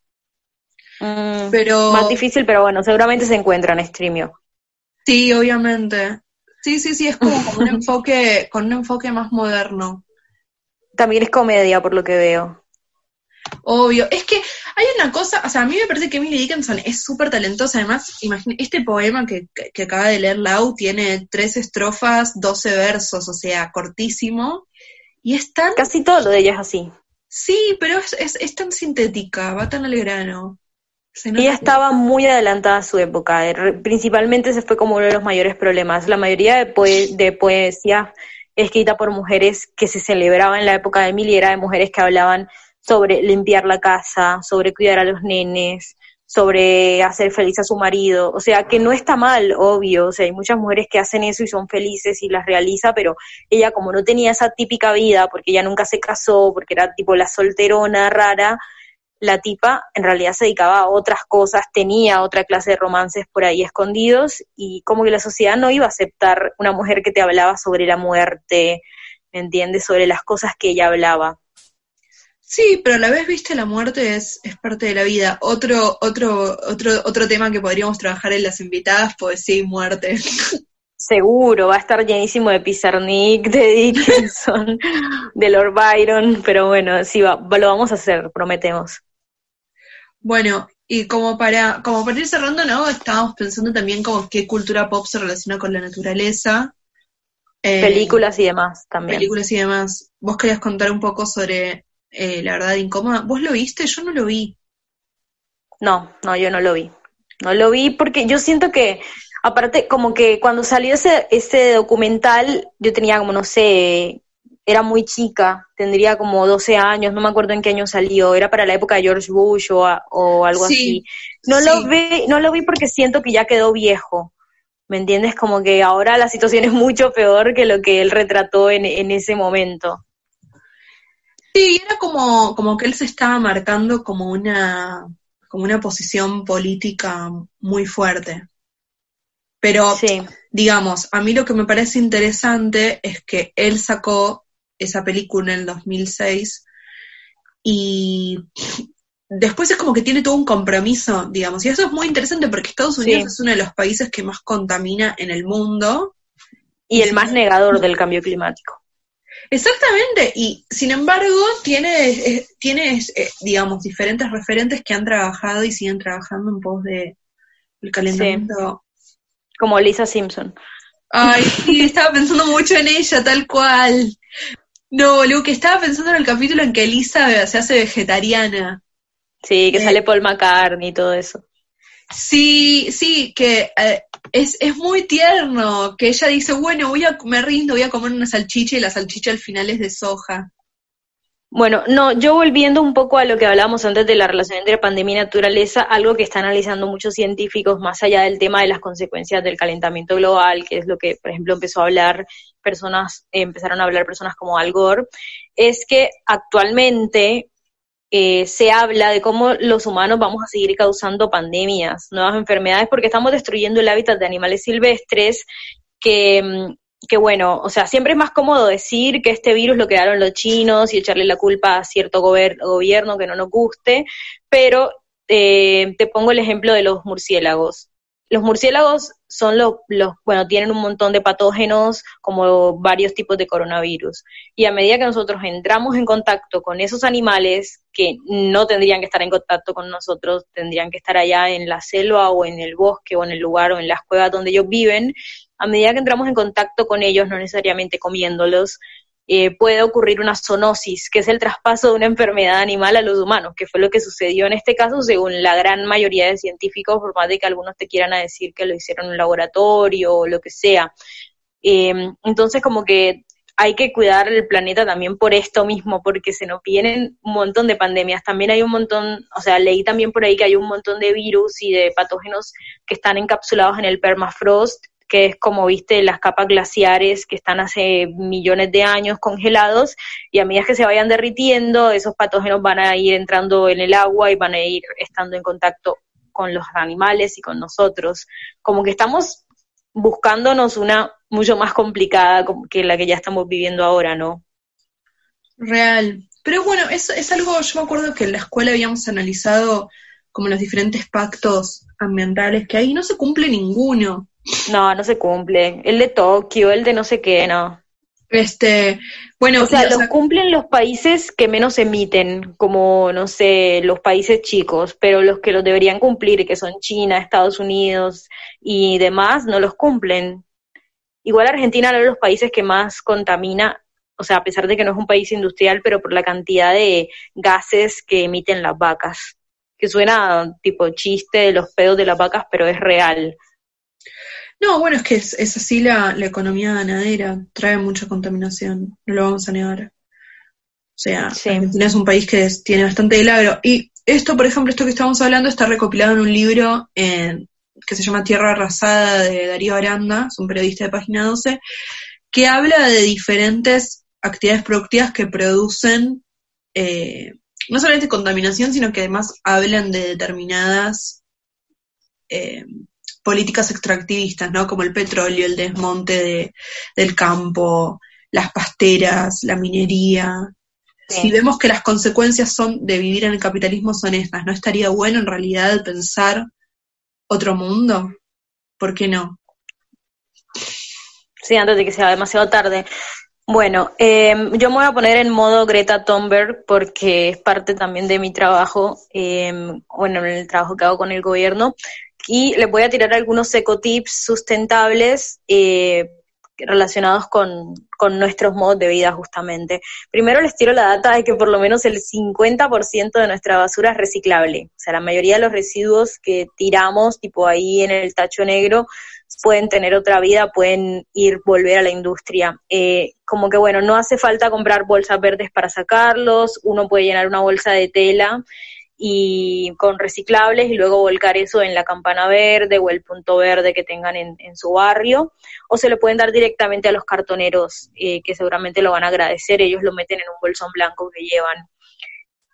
Mm, pero más difícil, pero bueno, seguramente se encuentra en streamio. Sí, obviamente. Sí, sí, sí, es como con un enfoque, con un enfoque más moderno. También es comedia, por lo que veo. Obvio, es que hay una cosa, o sea, a mí me parece que Emily Dickinson es súper talentosa, además, imagínate, este poema que, que, acaba de leer Lau tiene tres estrofas, doce versos, o sea, cortísimo, y es tan... Casi todo lo de ella es así. Sí, pero es, es, es tan sintética, va tan al grano. Ella estaba muy adelantada a su época, eh, principalmente ese fue como uno de los mayores problemas. La mayoría de, de poesía escrita por mujeres que se celebraba en la época de Emily era de mujeres que hablaban sobre limpiar la casa, sobre cuidar a los nenes, sobre hacer feliz a su marido, o sea, que no está mal, obvio, o sea, hay muchas mujeres que hacen eso y son felices y las realiza, pero ella como no tenía esa típica vida, porque ella nunca se casó, porque era tipo la solterona rara, la tipa en realidad se dedicaba a otras cosas, tenía otra clase de romances por ahí escondidos y como que la sociedad no iba a aceptar una mujer que te hablaba sobre la muerte, ¿me entiendes? Sobre las cosas que ella hablaba. Sí, pero a la vez, viste, la muerte es, es parte de la vida. Otro, otro, otro, otro tema que podríamos trabajar en las invitadas, poesía y muerte. Seguro, va a estar llenísimo de Pizarnik, de Dickinson, de Lord Byron, pero bueno, sí, va, lo vamos a hacer, prometemos. Bueno, y como para, como para ir cerrando, ¿no? Estábamos pensando también como qué cultura pop se relaciona con la naturaleza. Eh, películas y demás también. Películas y demás. Vos querías contar un poco sobre eh, La verdad incómoda. ¿Vos lo viste? Yo no lo vi. No, no, yo no lo vi. No lo vi porque yo siento que, aparte, como que cuando salió ese, ese documental, yo tenía como, no sé, era muy chica, tendría como 12 años, no me acuerdo en qué año salió, era para la época de George Bush o, o algo así. No lo vi, no lo vi porque siento que ya quedó viejo. ¿Me entiendes? Como que ahora la situación es mucho peor que lo que él retrató en, en ese momento. Sí, era como, como que él se estaba marcando como una, como una posición política muy fuerte. Pero, digamos, a mí lo que me parece interesante es que él sacó esa película en el 2006 y después es como que tiene todo un compromiso, digamos, y eso es muy interesante porque Estados Unidos es uno de los países que más contamina en el mundo. Y el más negador del cambio climático. Exactamente, y sin embargo tiene, tiene eh, digamos, diferentes referentes que han trabajado y siguen trabajando en pos de el calentamiento. Como Lisa Simpson. Ay, sí, estaba pensando mucho en ella, tal cual. No, que estaba pensando en el capítulo en que Elisa se hace vegetariana. Sí, que eh, sale Paul McCartney y todo eso. Sí, sí, que eh, es, es muy tierno, que ella dice, bueno, voy a, me rindo, voy a comer una salchicha y la salchicha al final es de soja. Bueno, no, yo volviendo un poco a lo que hablábamos antes de la relación entre pandemia y naturaleza, algo que están analizando muchos científicos, más allá del tema de las consecuencias del calentamiento global, que es lo que, por ejemplo, empezó a hablar personas, empezaron a hablar personas como Al Gore, es que actualmente eh, se habla de cómo los humanos vamos a seguir causando pandemias, nuevas enfermedades, porque estamos destruyendo el hábitat de animales silvestres que mm, que bueno, o sea, siempre es más cómodo decir que este virus lo crearon los chinos y echarle la culpa a cierto gobierno que no nos guste, pero eh, te pongo el ejemplo de los murciélagos. Los murciélagos son los, bueno, tienen un montón de patógenos como varios tipos de coronavirus. Y a medida que nosotros entramos en contacto con esos animales que no tendrían que estar en contacto con nosotros, tendrían que estar allá en la selva o en el bosque o en el lugar o en las cuevas donde ellos viven, a medida que entramos en contacto con ellos, no necesariamente comiéndolos, eh, puede ocurrir una zoonosis, que es el traspaso de una enfermedad animal a los humanos, que fue lo que sucedió en este caso según la gran mayoría de científicos, por más de que algunos te quieran decir que lo hicieron en un laboratorio o lo que sea. Eh, entonces, como que hay que cuidar el planeta también por esto mismo, porque se nos vienen un montón de pandemias. También hay un montón, o sea, leí también por ahí que hay un montón de virus y de patógenos que están encapsulados en el permafrost que es como viste las capas glaciares que están hace millones de años congelados y a medida que se vayan derritiendo, esos patógenos van a ir entrando en el agua y van a ir estando en contacto con los animales y con nosotros. Como que estamos buscándonos una mucho más complicada que la que ya estamos viviendo ahora, ¿no? Real. Pero bueno, es, es algo, yo me acuerdo que en la escuela habíamos analizado como los diferentes pactos ambientales que hay y no se cumple ninguno. No, no se cumple. El de Tokio, el de no sé qué, no. Este, bueno, o sea, los cumplen los países que menos emiten, como, no sé, los países chicos, pero los que los deberían cumplir, que son China, Estados Unidos y demás, no los cumplen. Igual Argentina es uno de los países que más contamina, o sea, a pesar de que no es un país industrial, pero por la cantidad de gases que emiten las vacas, que suena tipo chiste de los pedos de las vacas, pero es real. No, bueno, es que es, así la, economía ganadera, trae mucha contaminación, no lo vamos a negar. O sea, Argentina es un país que tiene bastante delagro. Y esto, por ejemplo, esto que estamos hablando está recopilado en un libro que se llama Tierra Arrasada de Darío Aranda, es un periodista de Página 12, que habla de diferentes actividades productivas que producen eh, no solamente contaminación, sino que además hablan de determinadas eh, políticas extractivistas, ¿no? Como el petróleo, el desmonte de, del campo, las pasteras, la minería. Si vemos que las consecuencias son de vivir en el capitalismo son estas, ¿no estaría bueno en realidad pensar otro mundo? ¿Por qué no? Sí, antes de que sea demasiado tarde. Bueno, eh, yo me voy a poner en modo Greta Thunberg porque es parte también de mi trabajo, eh, bueno, en el trabajo que hago con el gobierno y les voy a tirar algunos ecotips sustentables eh, relacionados con, nuestros modos de vida justamente. Primero les tiro la data de que por lo menos el 50% de nuestra basura es reciclable. O sea, la mayoría de los residuos que tiramos, tipo ahí en el tacho negro, pueden tener otra vida, pueden ir, volver a la industria. Eh, como que bueno, no hace falta comprar bolsas verdes para sacarlos, uno puede llenar una bolsa de tela y con reciclables y luego volcar eso en la campana verde o el punto verde que tengan en, su barrio o se lo pueden dar directamente a los cartoneros eh, que seguramente lo van a agradecer, ellos lo meten en un bolsón blanco que llevan.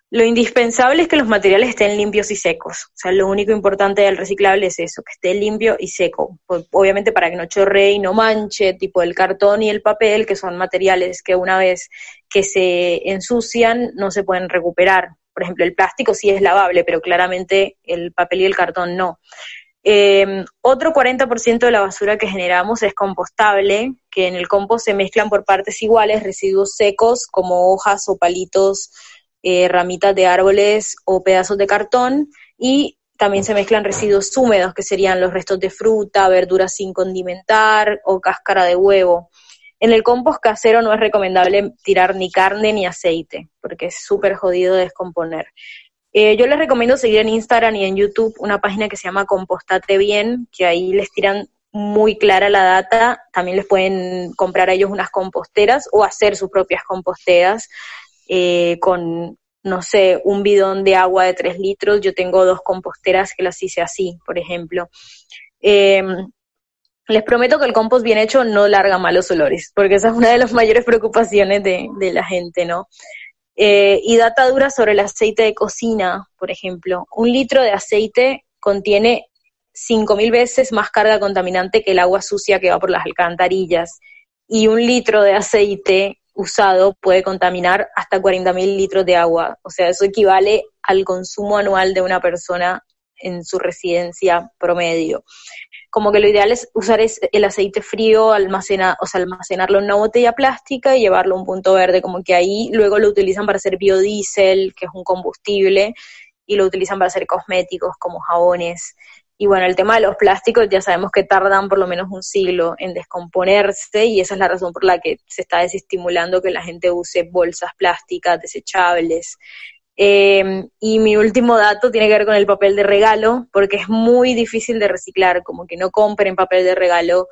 Lo indispensable es que los materiales estén limpios y secos. O sea, lo único importante del reciclable es eso, que esté limpio y seco. Obviamente para que no chorree y no manche, tipo el cartón y el papel, que son materiales que una vez que se ensucian no se pueden recuperar. Por ejemplo, el plástico sí es lavable, pero claramente el papel y el cartón no. Eh, otro 40% de la basura que generamos es compostable, que en el compost se mezclan por partes iguales residuos secos como hojas o palitos, eh, ramitas de árboles o pedazos de cartón y también se mezclan residuos húmedos, que serían los restos de fruta, verduras sin condimentar o cáscara de huevo. En el compost casero no es recomendable tirar ni carne ni aceite, porque es súper jodido de descomponer. Eh, yo les recomiendo seguir en Instagram y en YouTube una página que se llama Compostate Bien, que ahí les tiran muy clara la data. También les pueden comprar a ellos unas composteras o hacer sus propias composteras eh, con, no sé, un bidón de agua de 3 litros. Yo tengo dos composteras que las hice así, por ejemplo. Eh, les prometo que el compost bien hecho no larga malos olores, porque esa es una de las mayores preocupaciones de, la gente, ¿no? Eh, y data dura sobre el aceite de cocina, por ejemplo. Un litro de aceite contiene 5.000 veces más carga contaminante que el agua sucia que va por las alcantarillas. Y un litro de aceite usado puede contaminar hasta 40.000 litros de agua. O sea, eso equivale al consumo anual de una persona en su residencia promedio. Como que lo ideal es usar el aceite frío, almacena, o sea, almacenarlo en una botella plástica y llevarlo a un punto verde, como que ahí luego lo utilizan para hacer biodiesel, que es un combustible, y lo utilizan para hacer cosméticos como jabones. Y bueno, el tema de los plásticos ya sabemos que tardan por lo menos un siglo en descomponerse y esa es la razón por la que se está desestimulando que la gente use bolsas plásticas desechables. Em, y mi último dato tiene que ver con el papel de regalo, porque es muy difícil de reciclar, como que no compren papel de regalo,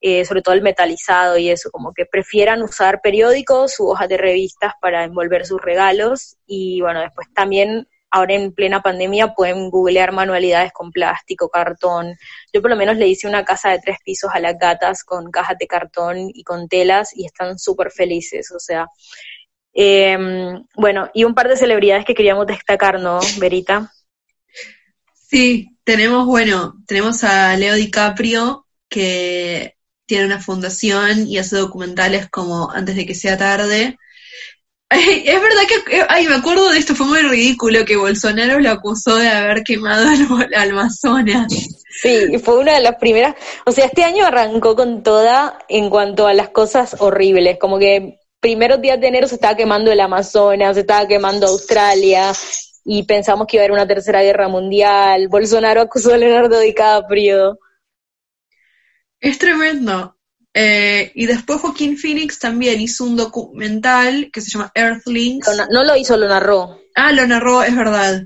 eh, sobre todo el metalizado y eso, como que prefieran usar periódicos u hojas de revistas para envolver sus regalos. Y bueno, después también ahora en plena pandemia pueden googlear manualidades con plástico, cartón. Yo por lo menos le hice una casa de tres pisos a las gatas con cajas de cartón y con telas y están súper felices, o sea. Em, bueno, y un par de celebridades que queríamos destacar, ¿no, Verita? Sí, tenemos, bueno, tenemos a Leo DiCaprio, que tiene una fundación y hace documentales como Antes de que sea tarde, es verdad que, eh, ay, me acuerdo de esto, fue muy ridículo que Bolsonaro lo acusó de haber quemado al, Amazonas. Sí, fue una de las primeras, o sea, este año arrancó con toda en cuanto a las cosas horribles, como que primeros días de enero se estaba quemando el Amazonas, se estaba quemando Australia, y pensamos que iba a haber una tercera guerra mundial, Bolsonaro acusó a Leonardo DiCaprio. Es tremendo. Eh, y después Joaquín Phoenix también hizo un documental que se llama Earthlings. No, lo hizo, lo narró. Ah, lo narró, es verdad.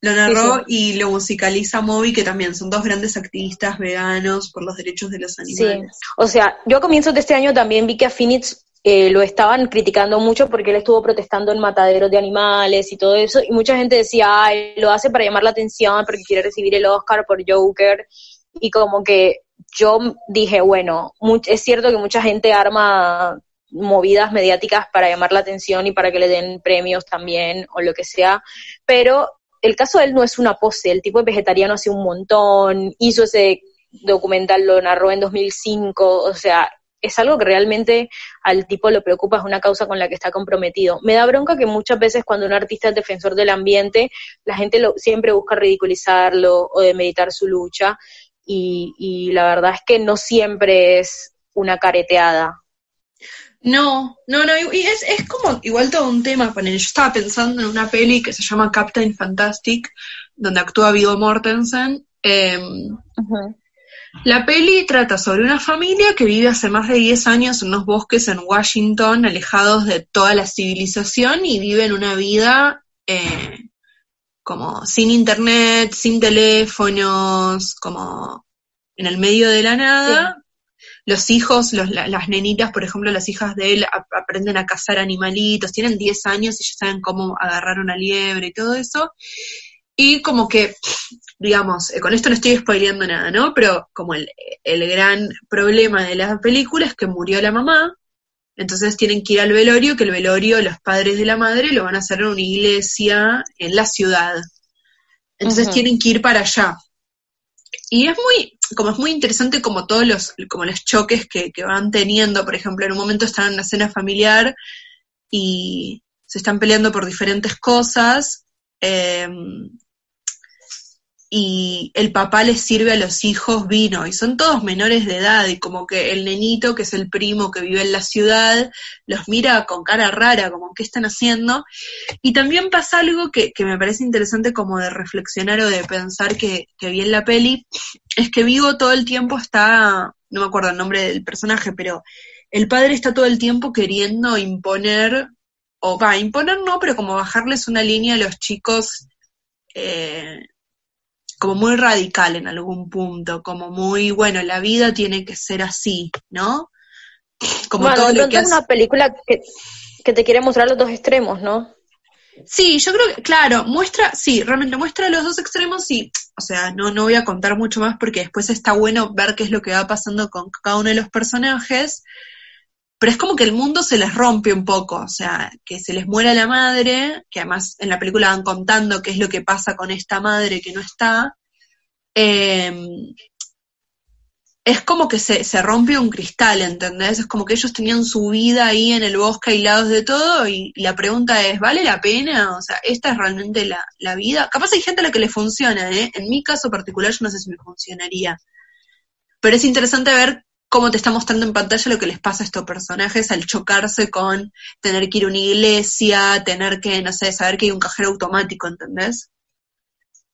Lo narró y lo musicaliza Moby, que también son dos grandes activistas veganos por los derechos de los animales. Sí. O sea, yo a comienzos de este año también vi que a Phoenix eh, lo estaban criticando mucho porque él estuvo protestando en mataderos de animales y todo eso, y mucha gente decía, ay, lo hace para llamar la atención porque quiere recibir el Oscar por Joker, y como que yo dije, bueno, es cierto que mucha gente arma movidas mediáticas para llamar la atención y para que le den premios también o lo que sea, pero el caso de él no es una pose, el tipo es vegetariano hace un montón, hizo ese documental, lo narró en 2005, o sea, es algo que realmente al tipo lo preocupa, es una causa con la que está comprometido. Me da bronca que muchas veces cuando un artista es defensor del ambiente, la gente lo, siempre busca ridiculizarlo o demeditar su lucha, y, la verdad es que no siempre es una careteada. No, no, no, y es, es como igual todo un tema. Yo estaba pensando en una peli que se llama Captain Fantastic, donde actúa Vigo Mortensen. Em, la peli trata sobre una familia que vive hace más de 10 años en unos bosques en Washington, alejados de toda la civilización, y viven una vida eh, como sin internet, sin teléfonos, como en el medio de la nada. Los hijos, las nenitas, por ejemplo, las hijas de él aprenden a cazar animalitos, tienen 10 años y ya saben cómo agarrar una liebre y todo eso. Y como que, digamos, eh, con esto no estoy spoileando nada, ¿no? Pero como el, el gran problema de la película es que murió la mamá, entonces tienen que ir al velorio, que el velorio, los padres de la madre, lo van a hacer en una iglesia en la ciudad. Entonces tienen que ir para allá. Y es muy, como es muy interesante como todos los, como los choques que, que van teniendo, por ejemplo, en un momento están en una cena familiar y se están peleando por diferentes cosas. Eh, y el papá les sirve a los hijos vino y son todos menores de edad y como que el nenito, que es el primo que vive en la ciudad, los mira con cara rara, como qué están haciendo. Y también pasa algo que, que me parece interesante como de reflexionar o de pensar que, que vi en la peli, es que Vigo todo el tiempo está, no me acuerdo el nombre del personaje, pero el padre está todo el tiempo queriendo imponer, o va, imponer no, pero como bajarles una línea a los chicos. Eh, como muy radical en algún punto, como muy, bueno, la vida tiene que ser así, ¿no? Como todo lo que es una película que, que te quiere mostrar los dos extremos, ¿no? Sí, yo creo que, claro, muestra, sí, realmente muestra los dos extremos y, o sea, no, no voy a contar mucho más porque después está bueno ver qué es lo que va pasando con cada uno de los personajes, pero es como que el mundo se les rompe un poco, o sea, que se les muera la madre, que además en la película van contando qué es lo que pasa con esta madre que no está. Em, es como que se, se rompe un cristal, ¿entendés? Es como que ellos tenían su vida ahí en el bosque aislados de todo y la pregunta es, ¿vale la pena? O sea, ¿esta es realmente la, la vida? Capaz hay gente a la que le funciona, ¿eh? En mi caso particular yo no sé si me funcionaría. Pero es interesante ver cómo te está mostrando en pantalla lo que les pasa a estos personajes al chocarse con tener que ir a una iglesia, tener que, no sé, saber que hay un cajero automático, ¿entendés?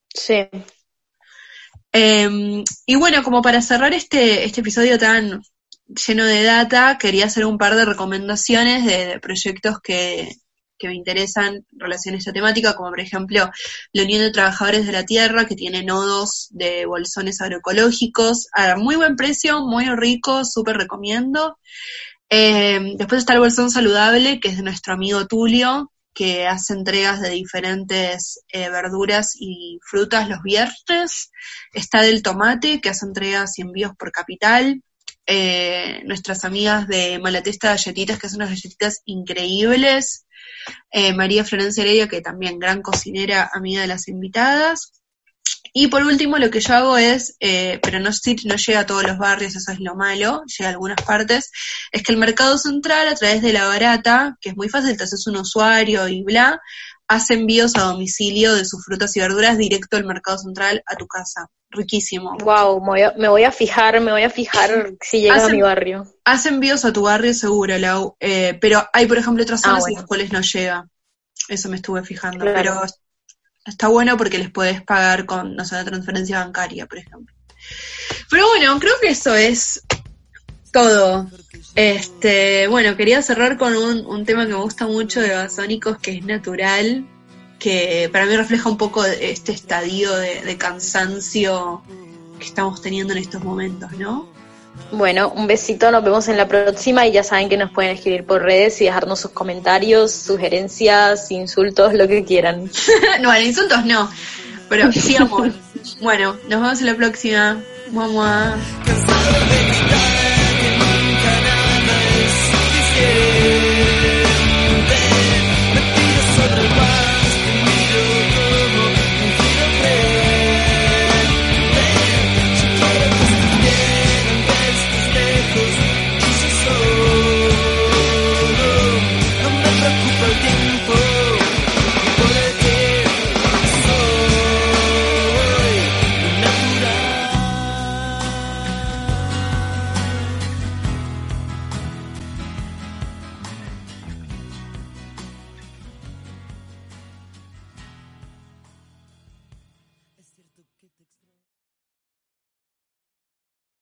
Sí. Eh, y bueno, como para cerrar este, este episodio tan lleno de data, quería hacer un par de recomendaciones de, de proyectos que, que me interesan en relación esta temática, como por ejemplo la Unión de Trabajadores de la Tierra, que tiene nodos de bolsones agroecológicos a muy buen precio, muy rico, súper recomiendo. Eh, después está el bolsón saludable, que es de nuestro amigo Tulio, que hace entregas de diferentes eh, verduras y frutas los viernes. Está del tomate, que hace entregas y envíos por capital. Eh, nuestras amigas de Malatesta Galletitas, que son unas galletitas increíbles. Eh, María Florencia Heredia, que también gran cocinera, amiga de las invitadas. Y por último, lo que yo hago es, eh, pero no, llega a todos los barrios, eso es lo malo, llega a algunas partes, es que el mercado central, a través de la barata, que es muy fácil, te haces un usuario y bla, hace envíos a domicilio de sus frutas y verduras directo al mercado central a tu casa. Riquísimo. Wow, me voy a, me voy a fijar, me voy a fijar si llega a mi barrio. Hace envíos a tu barrio seguro, Lau, eh, pero hay, por ejemplo, otras Ah, zonas en bueno. las cuales no llega. Eso me estuve fijando, Claro. pero está bueno porque les puedes pagar con, no sé, una transferencia bancaria, por ejemplo. Pero bueno, creo que eso es todo. Este, bueno, quería cerrar con un, un tema que me gusta mucho de Basónicos, que es natural, que para mí refleja un poco este estadio de, de cansancio que estamos teniendo en estos momentos, ¿no? Bueno, un besito, nos vemos en la próxima y ya saben que nos pueden escribir por redes y dejarnos sus comentarios, sugerencias, insultos, lo que quieran. no, insultos no, pero sí amor. bueno, nos vemos en la próxima. Gritar